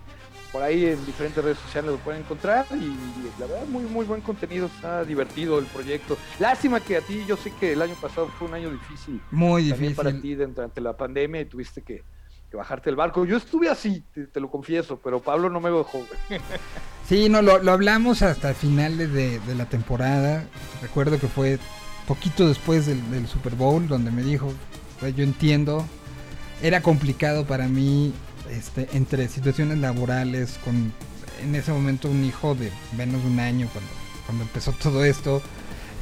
Por ahí en diferentes redes sociales lo pueden encontrar y la verdad muy muy buen contenido, está divertido el proyecto. Lástima que a ti, yo sé que el año pasado fue un año difícil. Muy también para difícil. ti durante la pandemia y tuviste que, que bajarte del barco. Yo estuve así, te, te lo confieso, pero Pablo no me dejó. Sí, no, lo, lo hablamos hasta finales de, de la temporada. Recuerdo que fue poquito después del, del Super Bowl, donde me dijo, "Güey, yo entiendo, era complicado para mí este, entre situaciones laborales, con en ese momento un hijo de menos de un año cuando, cuando empezó todo esto.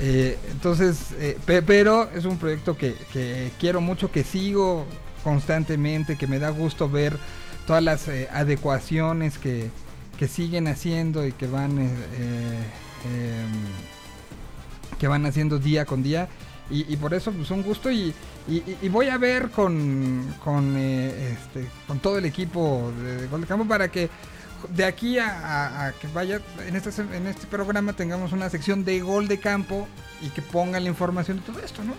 Eh, entonces, eh, pe- pero es un proyecto que, que quiero mucho, que sigo constantemente, que me da gusto ver todas las eh, adecuaciones que, que siguen haciendo y que van que van haciendo día con día y, por eso pues un gusto y, y- y- y voy a ver con con, eh, este, con todo el equipo de, de Gol de Campo para que de aquí a, a- a que vaya en este, en este programa tengamos una sección de gol de campo y que ponga la información de todo esto, ¿no?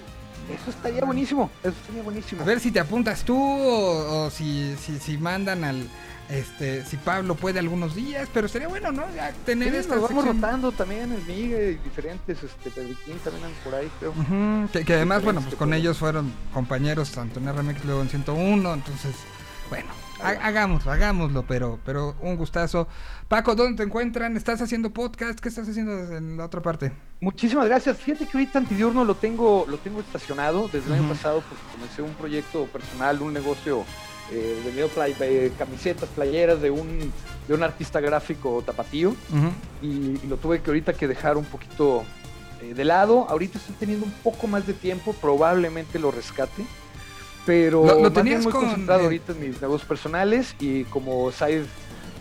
Eso estaría buenísimo, eso estaría buenísimo. A ver si te apuntas tú o, o si, si, si mandan al este si Pablo puede algunos días, pero sería bueno, ¿no? Ya tener Sí, esta nos vamos sección. rotando también, el Migue y diferentes, este, Pedriquín también andan por ahí, creo. Ujú, que, que además, bueno, pues con ellos fueron compañeros tanto en RMX luego en 101, entonces, bueno, ha- hagámoslo, hagámoslo, pero, pero un gustazo. Paco, ¿dónde te encuentran? ¿Estás haciendo podcast? ¿Qué estás haciendo en la otra parte? Muchísimas gracias. Fíjate que ahorita Antidiurno lo tengo, lo tengo estacionado desde el año pasado porque comencé un proyecto personal, un negocio eh, vendiendo play- eh, camisetas, playeras de un, de un artista gráfico tapatío y, y lo tuve que ahorita que dejar un poquito eh, de lado. Ahorita estoy teniendo un poco más de tiempo, probablemente lo rescate. Pero Lo- lo tenías muy con, concentrado eh, ahorita en mis negocios personales y como side,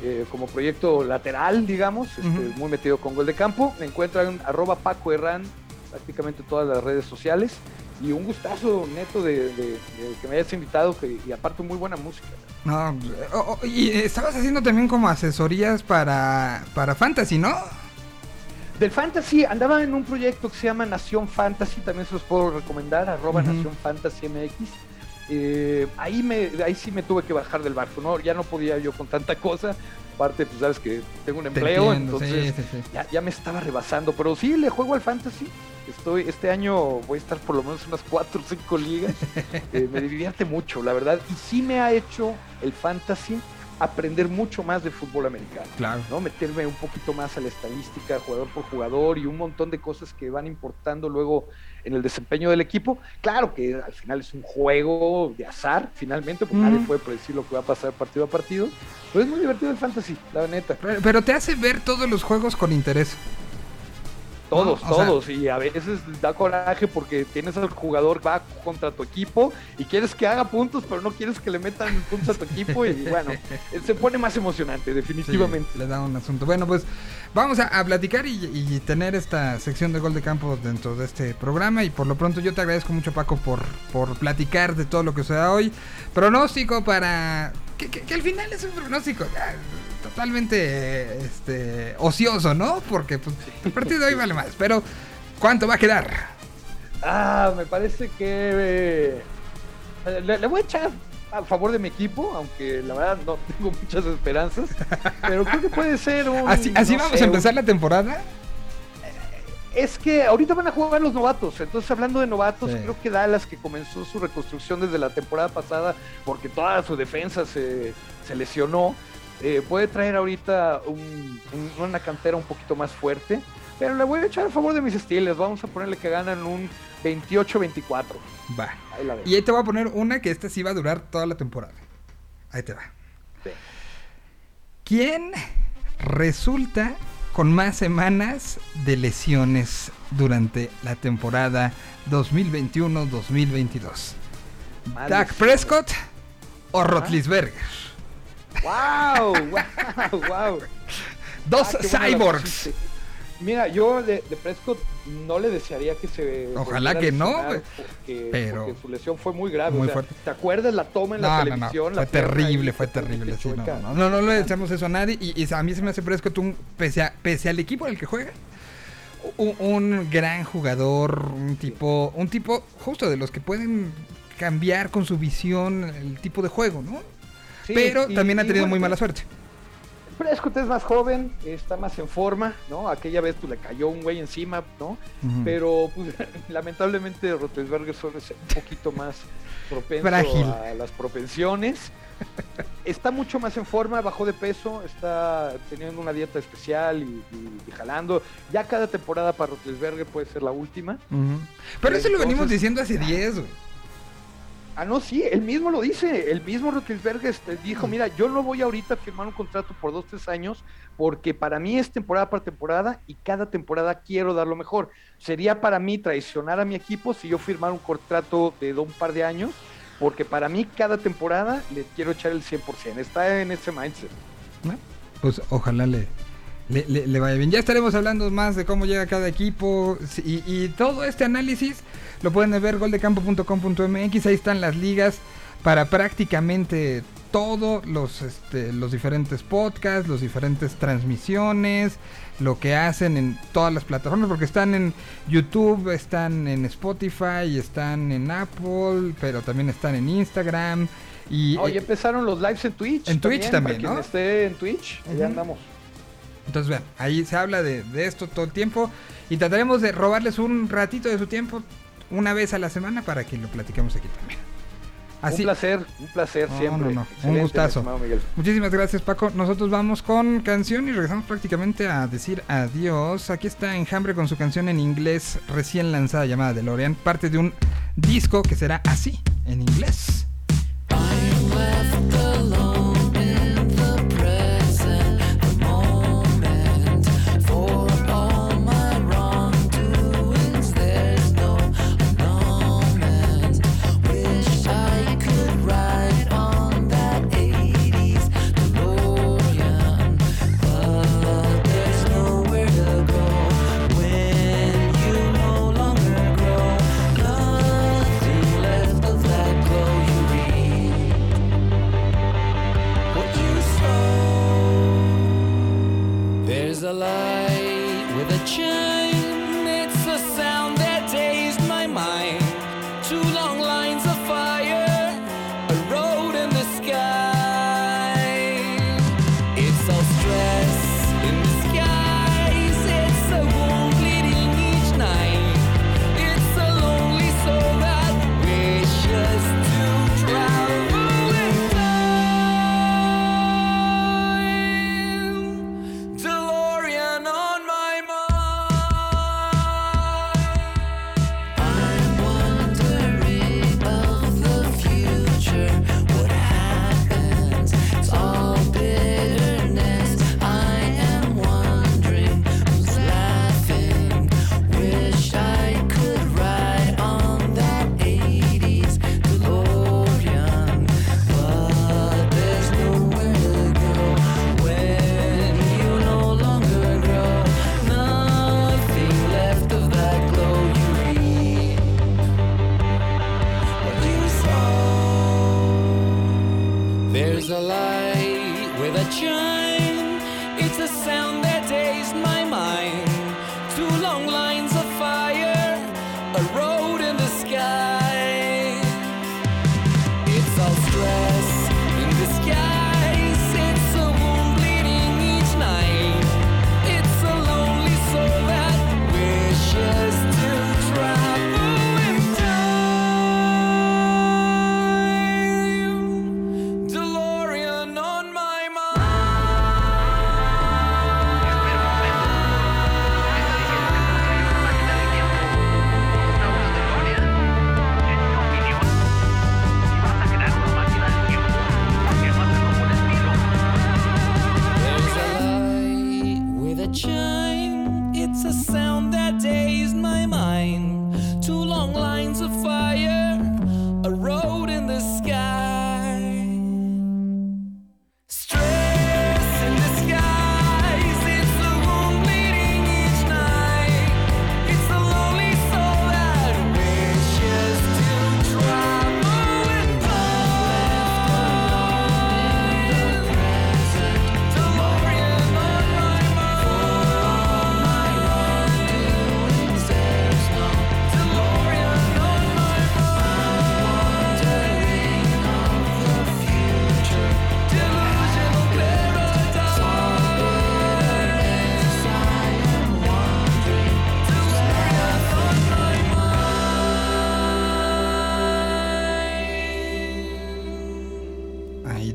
eh, como proyecto lateral, digamos, este, muy metido con gol de campo. Me encuentran en arroba Paco Herrán, prácticamente todas las redes sociales. Y un gustazo neto de, de- de que me hayas invitado que- y aparte muy buena música. No, y estabas haciendo también como asesorías para, para Fantasy, ¿no? Del Fantasy, andaba en un proyecto que se llama Nación Fantasy, también se los puedo recomendar, arroba Ujú. Nación Fantasy MX. Eh, ahí, me, ahí sí me tuve que bajar del barco, ¿no? Ya no podía yo con tanta cosa. Aparte, pues sabes que tengo un Te empleo, entiendo, entonces sí, sí. Ya, ya me estaba rebasando. Pero sí, le juego al Fantasy. Estoy, este año voy a estar por lo menos en unas 4 o 5 ligas. Eh, me divierte mucho, la verdad. Y sí me ha hecho el Fantasy aprender mucho más de fútbol americano. Claro. ¿no? Meterme un poquito más a la estadística, jugador por jugador y un montón de cosas que van importando luego en el desempeño del equipo. Claro que al final es un juego de azar, finalmente, porque nadie puede predecir lo que va a pasar partido a partido. Pero es muy divertido el fantasy, la neta. Pero, pero te hace ver todos los juegos con interés. Todos, ¿no? O sea- todos. y a veces da coraje porque tienes al jugador va contra tu equipo y quieres que haga puntos, pero no quieres que le metan puntos a tu equipo. Y bueno, eh, se pone más emocionante, definitivamente. Sí, le da un asunto. Bueno, pues vamos a, a platicar y, y tener esta sección de gol de campo dentro de este programa. Y por lo pronto yo te agradezco mucho, Paco, por, por platicar de todo lo que se da hoy. Pronóstico para... Que, que- que al final es un pronóstico ya, totalmente eh, este, ocioso, ¿no? Porque pues, el partido de hoy vale más. Pero, ¿cuánto va a quedar? Ah, me parece que eh, le, le voy a echar a favor de mi equipo, aunque la verdad no tengo muchas esperanzas. Pero creo que puede ser un. ¿Así, así no vamos sé, a empezar la temporada? Es que ahorita van a jugar los novatos, entonces hablando de novatos, Sí. creo que Dallas que comenzó su reconstrucción desde la temporada pasada porque toda su defensa se, se lesionó, eh, puede traer ahorita un- un- una cantera un poquito más fuerte, pero le voy a echar a favor de mis estilos, vamos a ponerle que ganan un 28-24. Va. Ahí la ves. Y ahí te voy a poner una que esta sí va a durar toda la temporada. Ahí te va. Sí. ¿Quién resulta con más semanas de lesiones durante la temporada 2021-2022? Madre ¿Dak. Prescott o Rotlisberger? ¡Wow! ¡Wow! ¡Wow! Dos Ah, cyborgs. Mira, yo de, de Prescott no le desearía que se. Ojalá que no. Porque, Pero- porque su lesión fue muy grave. Muy o sea, fuerte. ¿Te acuerdas la toma en la No, televisión? fue terrible, fue terrible. sí, no, no, no, no, no le deseamos eso a nadie. Y, y a mí se me hace Prescott un, pese, a- pese al equipo en el que juega, un, un gran jugador, un tipo, un tipo justo de los que pueden cambiar con su visión el tipo de juego, ¿no? Sí, Pero y- también ha tenido muy mala suerte. Prescott es más joven, está más en forma, ¿no? Aquella vez pues, le cayó un güey encima, ¿no? Pero pues, lamentablemente Rotelsberger suele ser un poquito más propenso Frágil. a las propensiones. Está mucho más en forma, bajó de peso, está teniendo una dieta especial y, y- y jalando. Ya cada temporada para Rotelsberger puede ser la última. Pero eso lo venimos diciendo hace 10, güey. Ah, no, sí, él mismo lo dice. El mismo Rotelsberger este, dijo, mira, yo no voy ahorita a firmar un contrato por dos, tres años, porque para mí es temporada por temporada y cada temporada quiero dar lo mejor. Sería para mí traicionar a mi equipo si yo firmara un contrato de un par de años, porque para mí cada temporada le quiero echar el 100%. Está en ese mindset. Pues ojalá le, le, le- le vaya bien. Ya estaremos hablando más de cómo llega cada equipo y todo este análisis lo pueden ver goldecampo.com.mx. Ahí están las ligas para prácticamente todos los, este, los diferentes podcasts, los diferentes transmisiones, lo que hacen en todas las plataformas, porque están en YouTube, están en Spotify, están en Apple, pero también están en Instagram. Y, Oye, eh, empezaron los lives en Twitch. en Twitch también, Para quien ¿no? esté en Twitch, Ujú. allá andamos. Entonces, vean, ahí se habla de, de esto todo el tiempo y trataremos de robarles un ratito de su tiempo una vez a la semana para que lo platiquemos aquí también. Así, Un placer, un placer No, siempre. no, no, Excelente, un gustazo. Muchísimas gracias, Paco. Nosotros vamos con canción y regresamos prácticamente a decir adiós. Aquí está Enjambre con su canción en inglés recién lanzada llamada DeLorean, parte de un disco que será así, en inglés.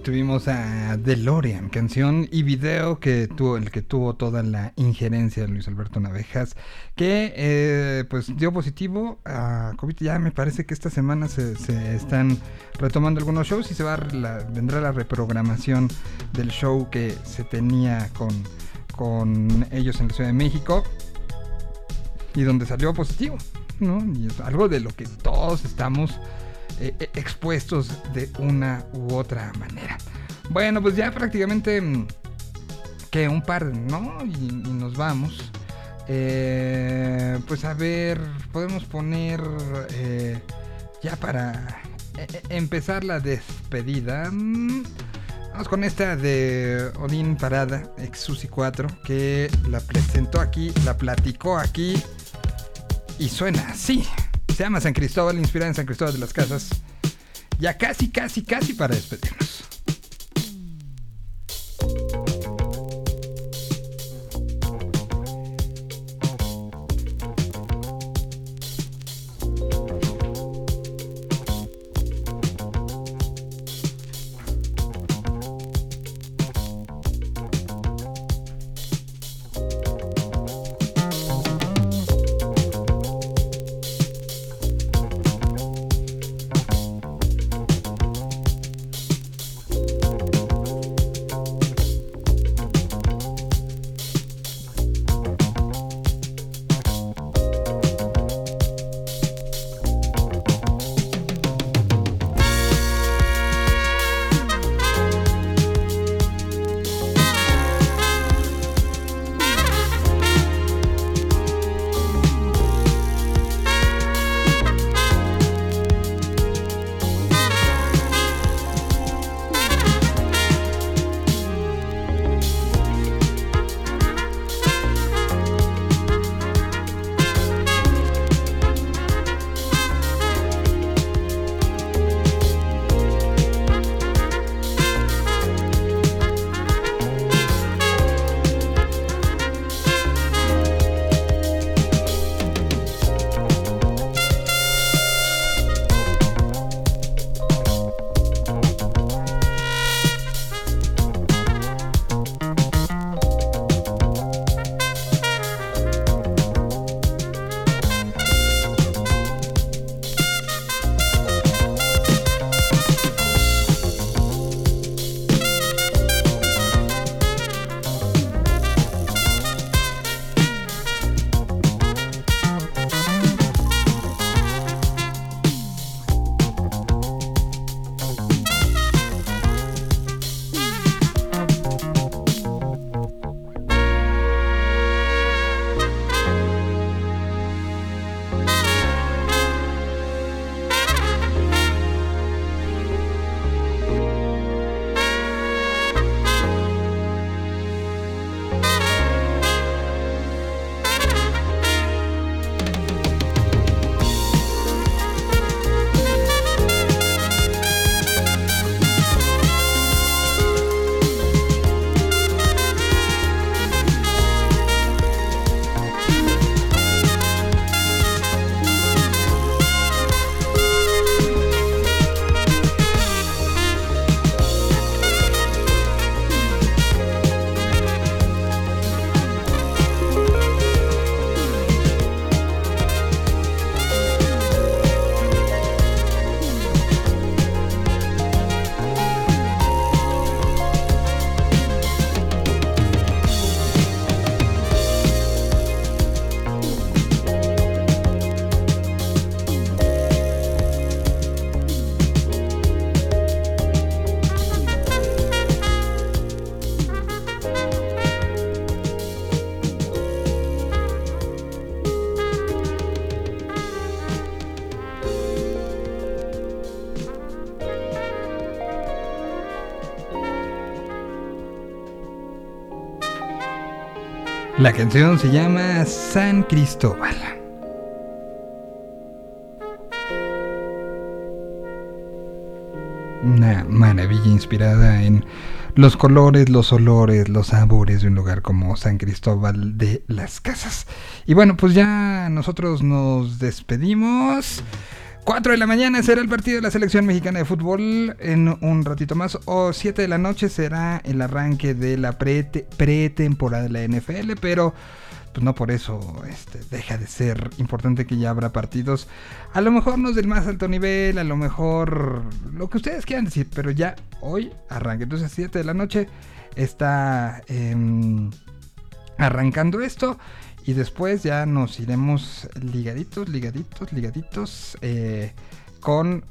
Tuvimos a DeLorean, canción y video que tuvo, el que tuvo toda la injerencia de Luis Alberto Navejas, que eh, pues dio positivo a COVID. Ya me parece que esta semana se, se están retomando algunos shows y se va la- vendrá la reprogramación del show que se tenía con, con ellos en la Ciudad de México y donde salió positivo, ¿no? Y es algo de lo que todos estamos eh, eh, expuestos de una u otra manera. Bueno, pues ya prácticamente mm, que un par, ¿no? Y, nos vamos. Eh, pues a ver, podemos poner ya para empezar la despedida. mm, Vamos con esta de Odín Parada, ex Susi 4, que la presentó aquí, la platicó aquí y suena así. Se llama San Cristóbal, inspirada en San Cristóbal de las Casas. Ya casi, casi, casi para despedirnos. La canción se llama San Cristóbal. Una maravilla inspirada en los colores, los olores, los sabores de un lugar como San Cristóbal de las Casas. Y bueno, pues ya nosotros nos despedimos. 4 de la mañana será el partido de la selección mexicana de fútbol en un ratito más. O 7 de la noche será el arranque de la pre- pretemporada de la NFL. Pero pues no por eso este, deja de ser importante que ya habrá partidos. A lo mejor no es del más alto nivel, a lo mejor lo que ustedes quieran decir. Pero ya hoy arranca. Entonces 7 de la noche está em, arrancando esto. Y después ya nos iremos ligaditos, ligaditos, ligaditos. eh, con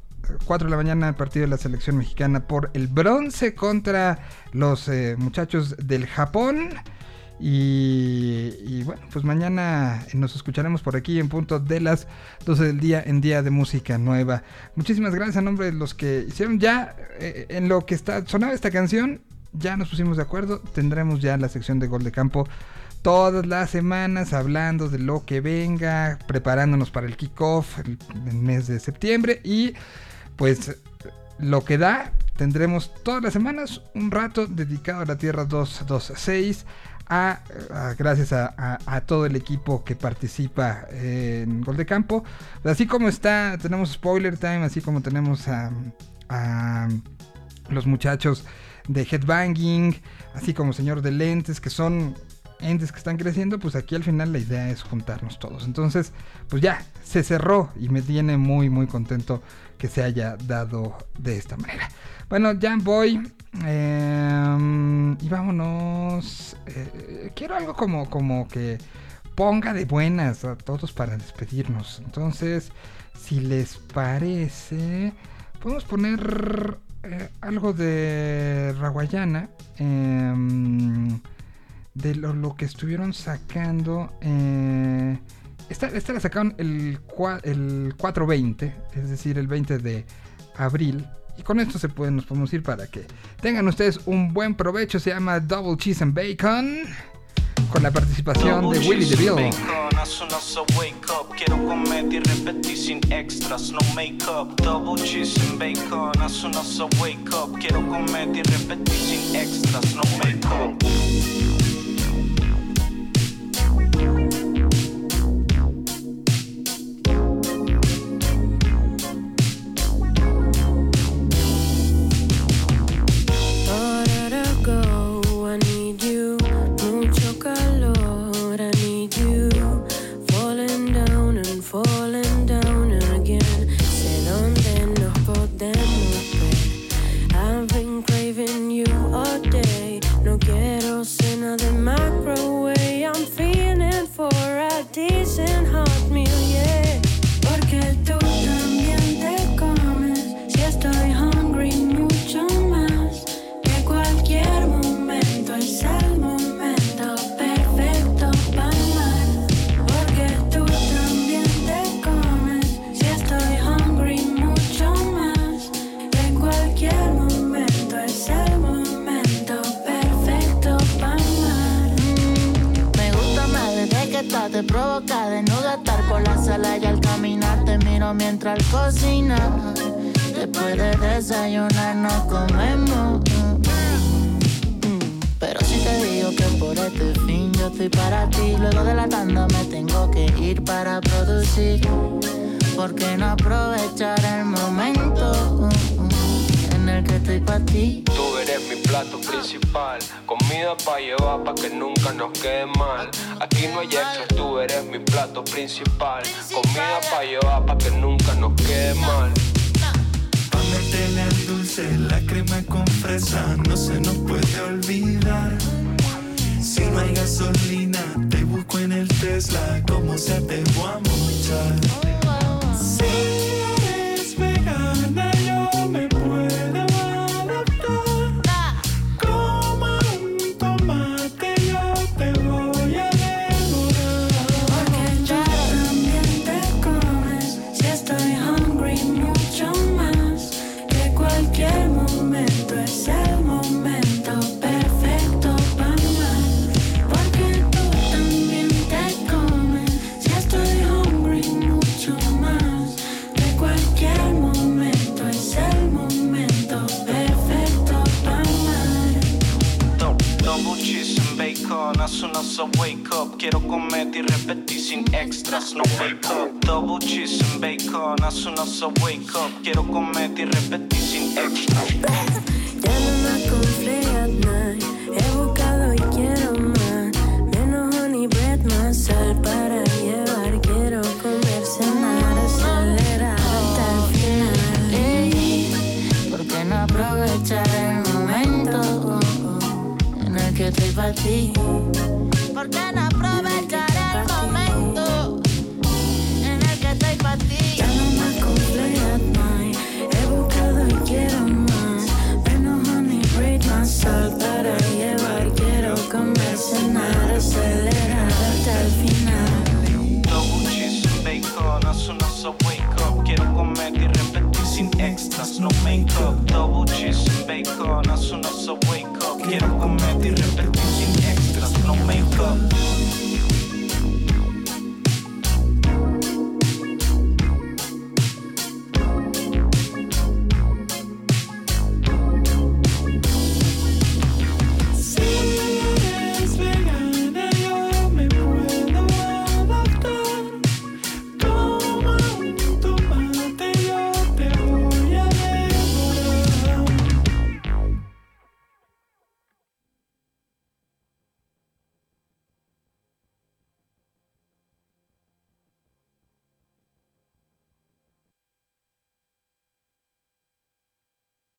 4 de la mañana el partido de la selección mexicana por el bronce contra los eh, muchachos del Japón. Y, bueno, pues mañana nos escucharemos por aquí en punto de las 12 del día en Día de Música Nueva. Muchísimas gracias a nombre de los que hicieron ya eh, en lo que está sonaba esta canción. Ya nos pusimos de acuerdo. Tendremos ya la sección de gol de campo todas las semanas hablando de lo que venga, preparándonos para el kickoff el, el mes de septiembre y pues lo que da, tendremos todas las semanas un rato dedicado a la Tierra 226. A, a- gracias a, a- todo el equipo que participa en Gol de Campo. Así como está, tenemos Spoiler Time, así como tenemos a los muchachos de Headbanging, así como Señor de Lentes, que son entes que están creciendo, pues aquí al final la idea es juntarnos todos. Entonces, pues ya, se cerró y me tiene muy, muy contento que se haya dado de esta manera. Bueno, ya voy. eh, y vámonos. eh, quiero algo como, como que ponga de buenas a todos para despedirnos. Entonces, si les parece, podemos poner eh, algo de Raguayana. em, de lo, lo que estuvieron sacando. eh, esta, esta la sacaron el, el 420, es decir, el 20 de abril. Y con esto se pueden, nos podemos ir para que tengan ustedes un buen provecho. Se llama Double Cheese and Bacon. Con la participación de Willy DeVille. Up Quiero comer y repetir sin extras, no makeup Double cheese and bacon, as soon as I wake up Quiero comer y repetir sin extras, no makeup Hora